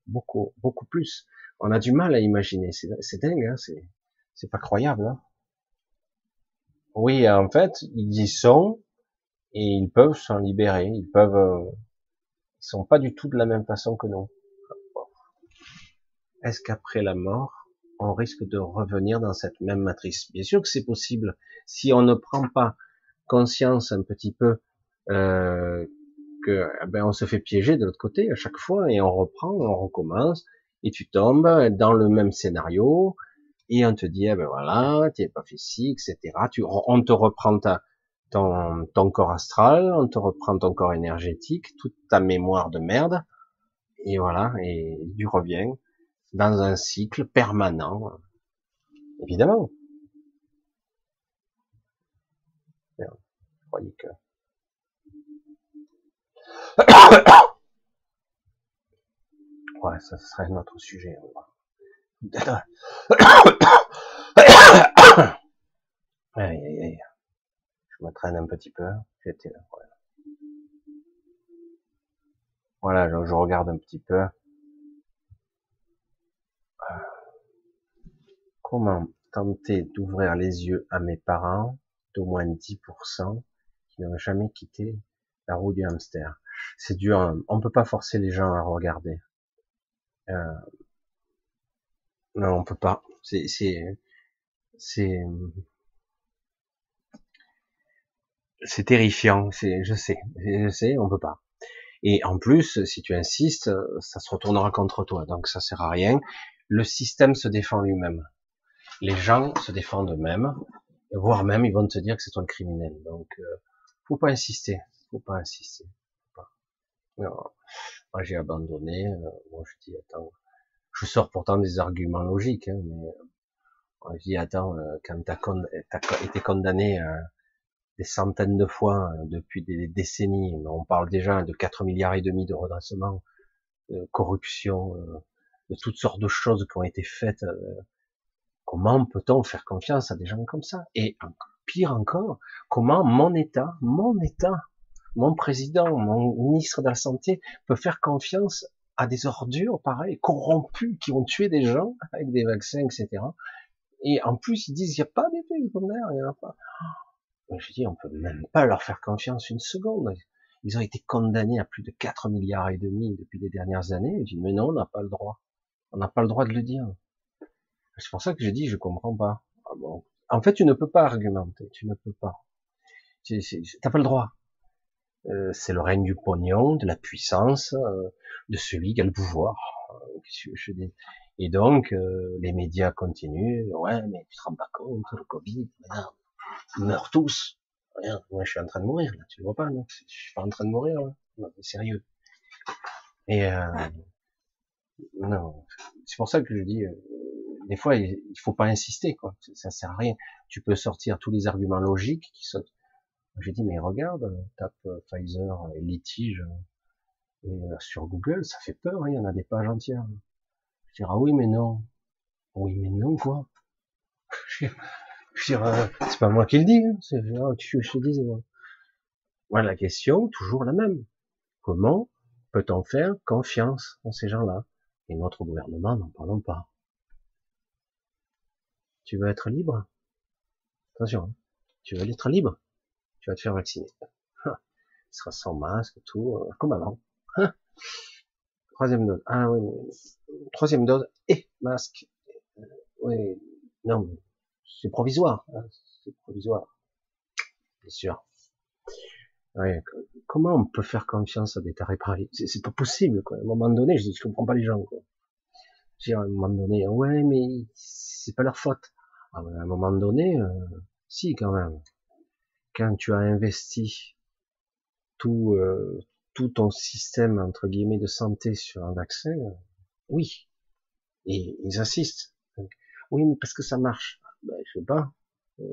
Beaucoup, beaucoup plus. On a du mal à imaginer, c'est dingue, hein, c'est, pas croyable. Hein. Oui, en fait, ils y sont, et ils peuvent s'en libérer, ils peuvent, euh, ils sont pas du tout de la même façon que nous. Est-ce qu'après la mort, on risque de revenir dans cette même matrice? Bien sûr que c'est possible. Si on ne prend pas conscience un petit peu euh, que eh ben on se fait piéger de l'autre côté à chaque fois et on reprend, on recommence et tu tombes dans le même scénario et on te dit eh ben voilà, tu n'es pas fait ci, etc. Tu, on te reprend ta, ton, ton corps astral, on te reprend ton corps énergétique, toute ta mémoire de merde, et voilà, et tu reviens dans un cycle permanent, évidemment. croyais que... <coughs> Ouais, ça serait un autre sujet. <coughs> aïe, aïe, aïe. Je me traîne un petit peu. J'étais là. Voilà, je, regarde un petit peu. Comment tenter d'ouvrir les yeux à mes parents, d'au moins 10%, qui n'ont jamais quitté la roue du hamster? C'est dur, hein. on peut pas forcer les gens à regarder. Euh... Non, on peut pas. C'est, c'est, c'est, c'est terrifiant, c'est, je sais, je sais, on peut pas. Et en plus, si tu insistes, ça se retournera contre toi, donc ça sert à rien. Le système se défend lui-même. Les gens se défendent eux-mêmes, voire même ils vont te dire que c'est toi le criminel. Donc, euh, faut pas insister, faut pas insister. Moi, j'ai abandonné. Euh, moi, je dis attends, je sors pourtant des arguments logiques, hein, mais euh, je dis attends, euh, quand t'as as été condamné des centaines de fois depuis des décennies. On parle déjà de 4 milliards et demi de redressement, de corruption, euh, de toutes sortes de choses qui ont été faites. Euh. Comment peut-on faire confiance à des gens comme ça? Et pire encore, comment mon État, mon État, mon président, mon ministre de la Santé peut faire confiance à des ordures pareilles, corrompues, qui ont tué des gens avec des vaccins, etc. Et en plus, ils disent, il n'y a pas d'effet secondaire, il n'y en a pas. Je dis, on peut même pas leur faire confiance une seconde. Ils ont été condamnés à plus de 4 milliards et demi depuis les dernières années. Je dis, mais non, on n'a pas le droit. On n'a pas le droit de le dire. C'est pour ça que je dis, je comprends pas. Ah. En fait, tu ne peux pas argumenter. Tu ne peux pas. Tu n'as pas le droit. Euh, c'est le règne du pognon, de la puissance, euh, de celui qui a le pouvoir. Euh, Et donc, euh, les médias continuent. Ouais, mais tu te rends pas compte, le Covid, regarde, ils meurent tous. Regarde, moi je suis en train de mourir, là, tu le vois pas, non? Je suis pas en train de mourir, là. Non, sérieux. Et euh, non, c'est pour ça que je dis, des fois, il, faut pas insister, quoi. Ça sert à rien. Tu peux sortir tous les arguments logiques qui sont. J'ai dit, mais regarde, tape Pfizer et litige et, sur Google, ça fait peur, hein, il y en a des pages entières. Je dirais, ah oui, mais non. Oui, mais non, quoi. <laughs> Je euh, c'est pas moi qui le dis, hein. c'est que je te dis. Voilà la question, toujours la même. Comment peut-on faire confiance en ces gens-là? Et notre gouvernement, n'en parlons pas. Tu veux être libre? Attention, hein. tu veux être libre? Tu vas te faire vacciner. Il sera sans masque, tout, euh, comme avant. Troisième dose. Ah oui, troisième dose et masque. Oui, non, c'est provisoire. Hein, c'est provisoire. Bien sûr. Comment on peut faire confiance à des tarés pareils C'est pas possible, quoi. À un moment donné, je dis, je comprends pas les gens, quoi. Je dis, à un moment donné, ouais, mais c'est pas leur faute. Ah, à un moment donné, euh, si, quand même. Quand tu as investi tout, euh, tout ton système entre guillemets de santé sur un vaccin, oui, et ils assistent. oui, mais parce que ça marche. Ben, je sais pas, je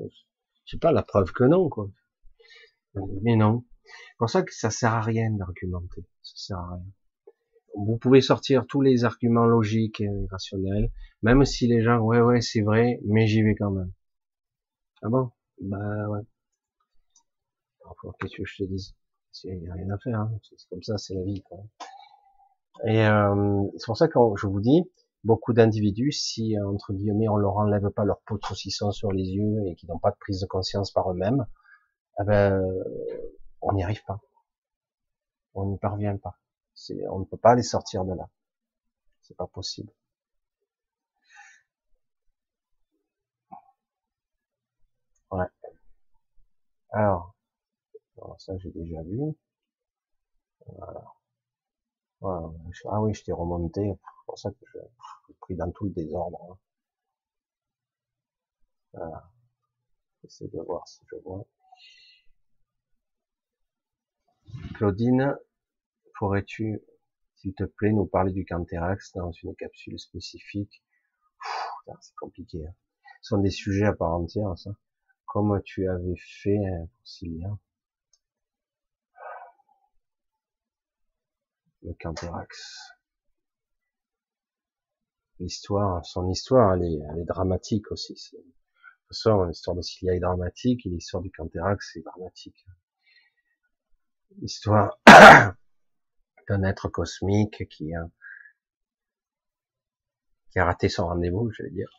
sais pas la preuve que non, quoi. Mais non. C'est pour ça que ça sert à rien d'argumenter. Ça sert à rien. Vous pouvez sortir tous les arguments logiques et rationnels, même si les gens, ouais, ouais, c'est vrai, mais j'y vais quand même. Ah bon? Bah ouais. Qu'est-ce que je te dise? Il n'y a rien à faire, hein. c'est comme ça, c'est la vie. Quoi. Et euh, c'est pour ça que je vous dis, beaucoup d'individus, si entre guillemets on leur enlève pas leur peau de saucisson sur les yeux et qui n'ont pas de prise de conscience par eux-mêmes, eh ben, on n'y arrive pas. On n'y parvient pas. On ne peut pas les sortir de là. C'est pas possible. Ouais. Alors, ça, j'ai déjà vu. Voilà. Ah oui, je t'ai remonté. C'est pour ça que je suis pris dans tout le désordre. Hein. Voilà. J'essaie de voir si je vois. Claudine, pourrais-tu, s'il te plaît, nous parler du Canterax dans une capsule spécifique? C'est compliqué. Hein. Ce sont des sujets à part entière, ça. Comme tu avais fait pour Cilia? Le Canterax. L'histoire, son histoire, elle est, elle est dramatique aussi. De l'histoire de Cilia est dramatique et l'histoire du Canterax est dramatique. L'histoire <coughs> d'un être cosmique qui a, qui a raté son rendez-vous, je vais dire.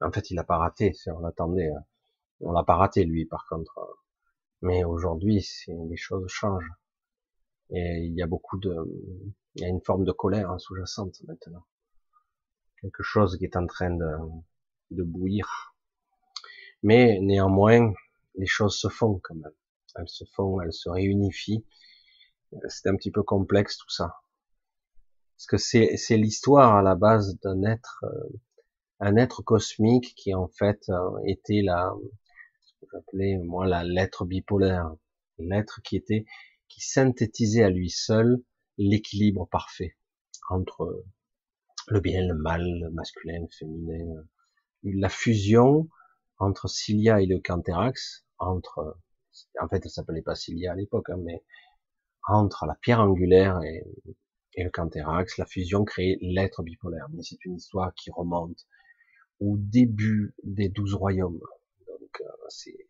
En fait, il a pas raté, on l'attendait. Hein. On l'a pas raté, lui, par contre. Mais aujourd'hui, les choses changent. Et il y a beaucoup de, il y a une forme de colère sous-jacente maintenant. Quelque chose qui est en train de, de bouillir. Mais néanmoins, les choses se font quand même. Elles se font, elles se réunifient. C'est un petit peu complexe tout ça. Parce que c'est, c'est l'histoire à la base d'un être, euh, un être cosmique qui en fait euh, était la, ce que j'appelais moi la lettre bipolaire, l'être qui était qui synthétisait à lui seul l'équilibre parfait entre le bien, le mal, le masculin, le féminin, la fusion entre Cilia et le Canterax, entre, en fait, elle s'appelait pas Cilia à l'époque, hein, mais entre la pierre angulaire et, le Canterax, la fusion crée l'être bipolaire. Mais c'est une histoire qui remonte au début des douze royaumes. Donc, euh, c'est,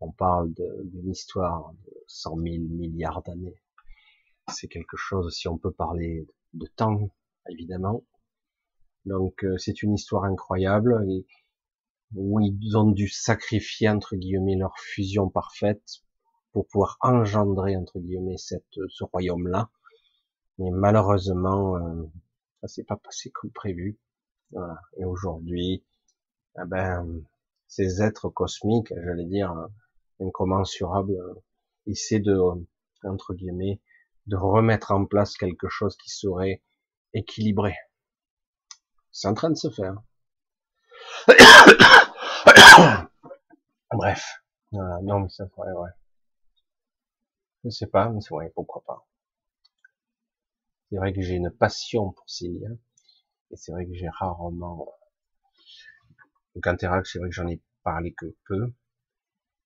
on parle d'une histoire de 100 000 milliards d'années. C'est quelque chose, si on peut parler de temps, évidemment. Donc euh, c'est une histoire incroyable et où ils ont dû sacrifier entre guillemets leur fusion parfaite pour pouvoir engendrer entre guillemets cette, ce royaume-là. Mais malheureusement, euh, ça s'est pas passé comme prévu. Et aujourd'hui, eh ben, ces êtres cosmiques, j'allais dire, incommensurable, essaie de, entre guillemets, de remettre en place quelque chose qui serait équilibré. C'est en train de se faire. <coughs> Bref. non, mais ça ferait, ouais. Je sais pas, mais c'est vrai, pourquoi pas. C'est vrai que j'ai une passion pour ces liens. Et c'est vrai que j'ai rarement, donc Interact, c'est vrai que j'en ai parlé que peu.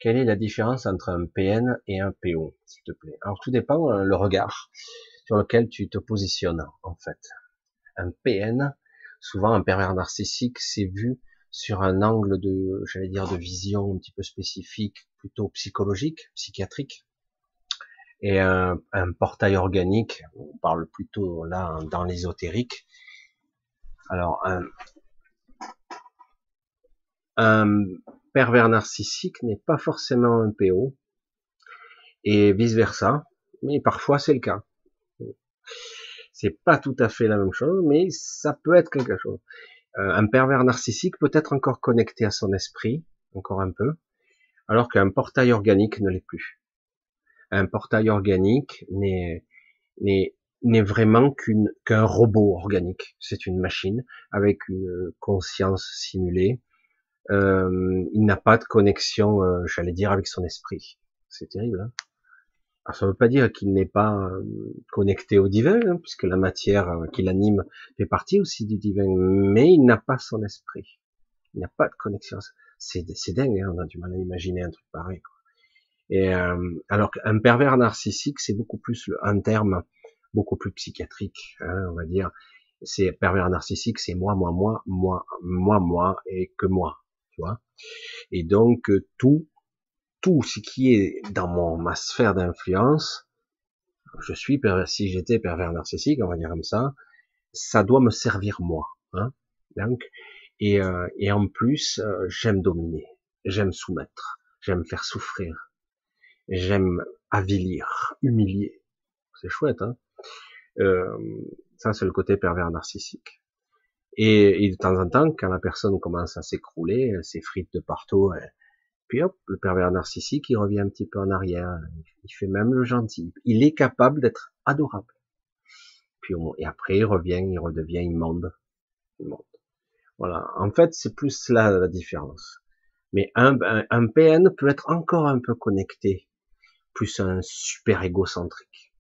Quelle est la différence entre un PN et un PO, s'il te plaît? Alors, tout dépend euh, le regard sur lequel tu te positionnes, en fait. Un PN, souvent un pervers narcissique, c'est vu sur un angle de, j'allais dire, de vision un petit peu spécifique, plutôt psychologique, psychiatrique. Et un, portail organique, on parle plutôt là dans l'ésotérique. Alors, un pervers narcissique n'est pas forcément un PO, et vice versa, mais parfois c'est le cas. C'est pas tout à fait la même chose, mais ça peut être quelque chose. Euh, un pervers narcissique peut être encore connecté à son esprit, encore un peu, alors qu'un portail organique ne l'est plus. Un portail organique n'est vraiment qu'un robot organique. C'est une machine avec une conscience simulée. Euh, il n'a pas de connexion, euh, j'allais dire, avec son esprit. C'est terrible. Hein alors, ça ne veut pas dire qu'il n'est pas euh, connecté au divin, hein, puisque la matière euh, qui l'anime fait partie aussi du divin, mais il n'a pas son esprit. Il n'a pas de connexion. C'est, dingue, hein, on a du mal à imaginer un truc pareil. Quoi. Et euh, alors qu'un pervers narcissique, c'est beaucoup plus un terme beaucoup plus psychiatrique, hein, on va dire. C'est pervers narcissique, c'est moi, moi, moi, moi, moi, moi et que moi, tu vois. Et donc tout tout ce qui est dans mon, ma sphère d'influence, je suis si j'étais pervers narcissique, on va dire comme ça, ça doit me servir moi. Hein Donc, et, euh, et en plus, euh, j'aime dominer, j'aime soumettre, j'aime faire souffrir, j'aime avilir, humilier. C'est chouette, hein euh, Ça, c'est le côté pervers narcissique. Et, et, de temps en temps, quand la personne commence à s'écrouler, elle s'effrite de partout, elle, puis hop, le pervers narcissique, il revient un petit peu en arrière. Il fait même le gentil. Il est capable d'être adorable. Puis et après, il revient, il redevient immonde. immonde. Voilà. En fait, c'est plus là la différence. Mais un, un, PN peut être encore un peu connecté, plus un super égocentrique.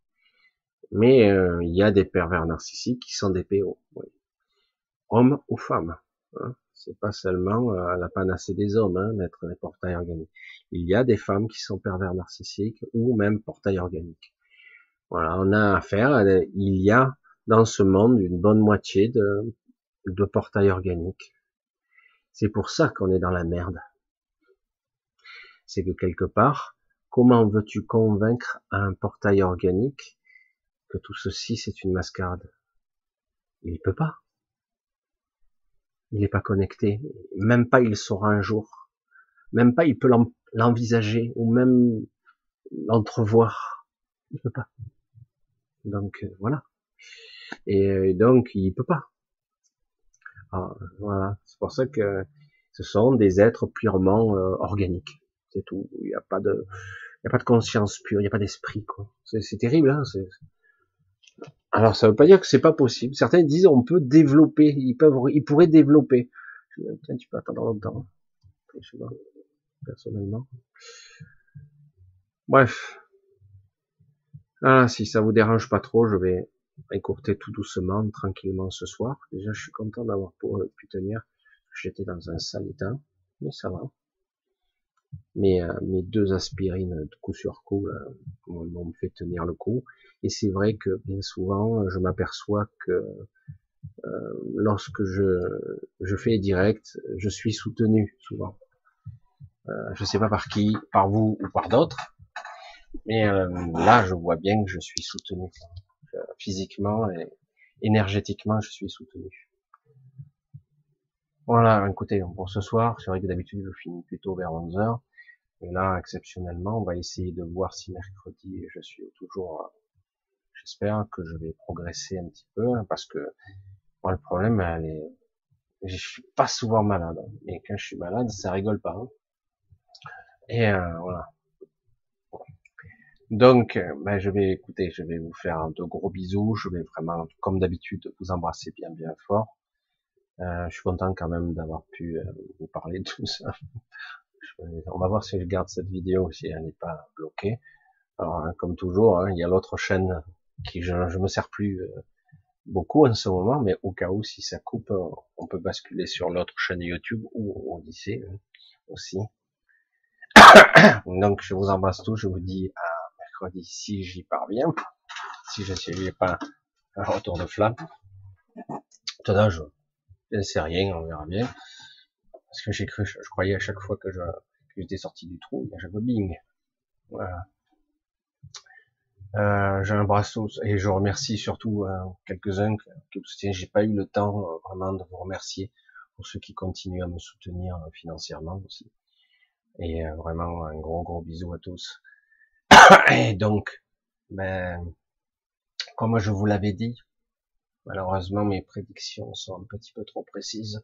Mais euh, il y a des pervers narcissiques qui sont des PO. Hommes ou femmes. Hein. C'est pas seulement euh, la panacée des hommes hein, d'être des portails organiques. Il y a des femmes qui sont pervers narcissiques ou même portails organiques. Voilà, on a affaire. Il y a dans ce monde une bonne moitié de, de portails organiques. C'est pour ça qu'on est dans la merde. C'est que quelque part, comment veux-tu convaincre un portail organique que tout ceci c'est une mascarade? Il peut pas. Il n'est pas connecté. Même pas il saura un jour. Même pas il peut l'envisager ou même l'entrevoir. Il peut pas. Donc euh, voilà. Et euh, donc il peut pas. Ah, voilà. C'est pour ça que ce sont des êtres purement euh, organiques. C'est tout. Il n'y a pas de, il y a pas de conscience pure. Il n'y a pas d'esprit. quoi. C'est terrible. Hein alors ça veut pas dire que c'est pas possible. Certains disent on peut développer, ils peuvent, ils pourraient développer. Putain, tu peux attendre longtemps. Je personnellement. Bref. Ah, si ça vous dérange pas trop, je vais écourter tout doucement, tranquillement ce soir. Déjà, je suis content d'avoir pu tenir. J'étais dans un sale état, mais ça va. Mais euh, mes deux aspirines de coup sur coup m'ont fait tenir le coup. Et c'est vrai que bien souvent, je m'aperçois que euh, lorsque je, je fais direct, je suis soutenu souvent. Euh, je sais pas par qui, par vous ou par d'autres, mais euh, là, je vois bien que je suis soutenu physiquement et énergétiquement, je suis soutenu. Voilà, écoutez, pour ce soir, c'est vrai que d'habitude je finis plutôt vers 11h, mais là, exceptionnellement, on va essayer de voir si mercredi je suis toujours J'espère que je vais progresser un petit peu, hein, parce que moi, le problème, elle est, je suis pas souvent malade, hein. mais quand je suis malade, ça rigole pas. Hein. Et euh, voilà. Donc, euh, ben, je vais écouter, je vais vous faire de gros bisous. Je vais vraiment, comme d'habitude, vous embrasser bien bien fort. Euh, je suis content quand même d'avoir pu euh, vous parler de tout ça. <laughs> On va voir si je garde cette vidéo, si elle n'est pas bloquée. Alors, hein, comme toujours, hein, il y a l'autre chaîne qui je, je me sers plus euh, beaucoup en ce moment, mais au cas où si ça coupe, on peut basculer sur l'autre chaîne YouTube ou Odyssée hein, aussi. <coughs> Donc je vous embrasse tous, je vous dis à mercredi si j'y parviens, si je suis pas un retour de flamme. Tout je ne sais rien, on verra bien. Parce que j'ai cru, je, croyais à chaque fois que je j'étais sorti du trou, il y a bing. Voilà. Euh, j'embrasse tous et je remercie surtout euh, quelques-uns qui me soutiennent. J'ai pas eu le temps euh, vraiment de vous remercier pour ceux qui continuent à me soutenir euh, financièrement aussi. Et euh, vraiment un gros gros bisou à tous. <coughs> Et donc, ben, comme je vous l'avais dit, malheureusement mes prédictions sont un petit peu trop précises.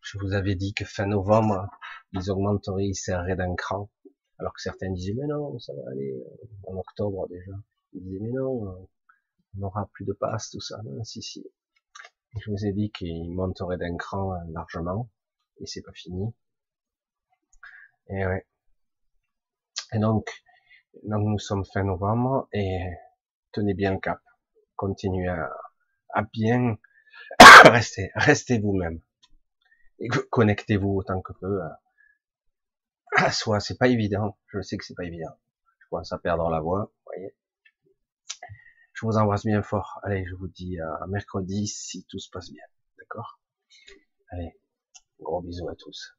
Je vous avais dit que fin novembre, ils augmenteraient, ils serreraient d'un cran. Alors que certains disaient, mais non, ça va aller, euh, en octobre déjà. Ils disaient, mais non, euh, on n'aura plus de passe, tout ça. Non, si, si. Je vous ai dit qu'ils monteraient d'un cran largement, et c'est pas fini. Et ouais. Et donc, donc nous sommes fin novembre et tenez bien le cap. Continuez à, bien <coughs> rester, restez vous-même. Et connectez-vous autant que peu à, à soi. C'est pas évident. Je sais que c'est pas évident. Je commence à perdre la voix. Voyez. Je vous embrasse bien fort. Allez, je vous dis à mercredi si tout se passe bien. D'accord? Allez, gros bisous à tous.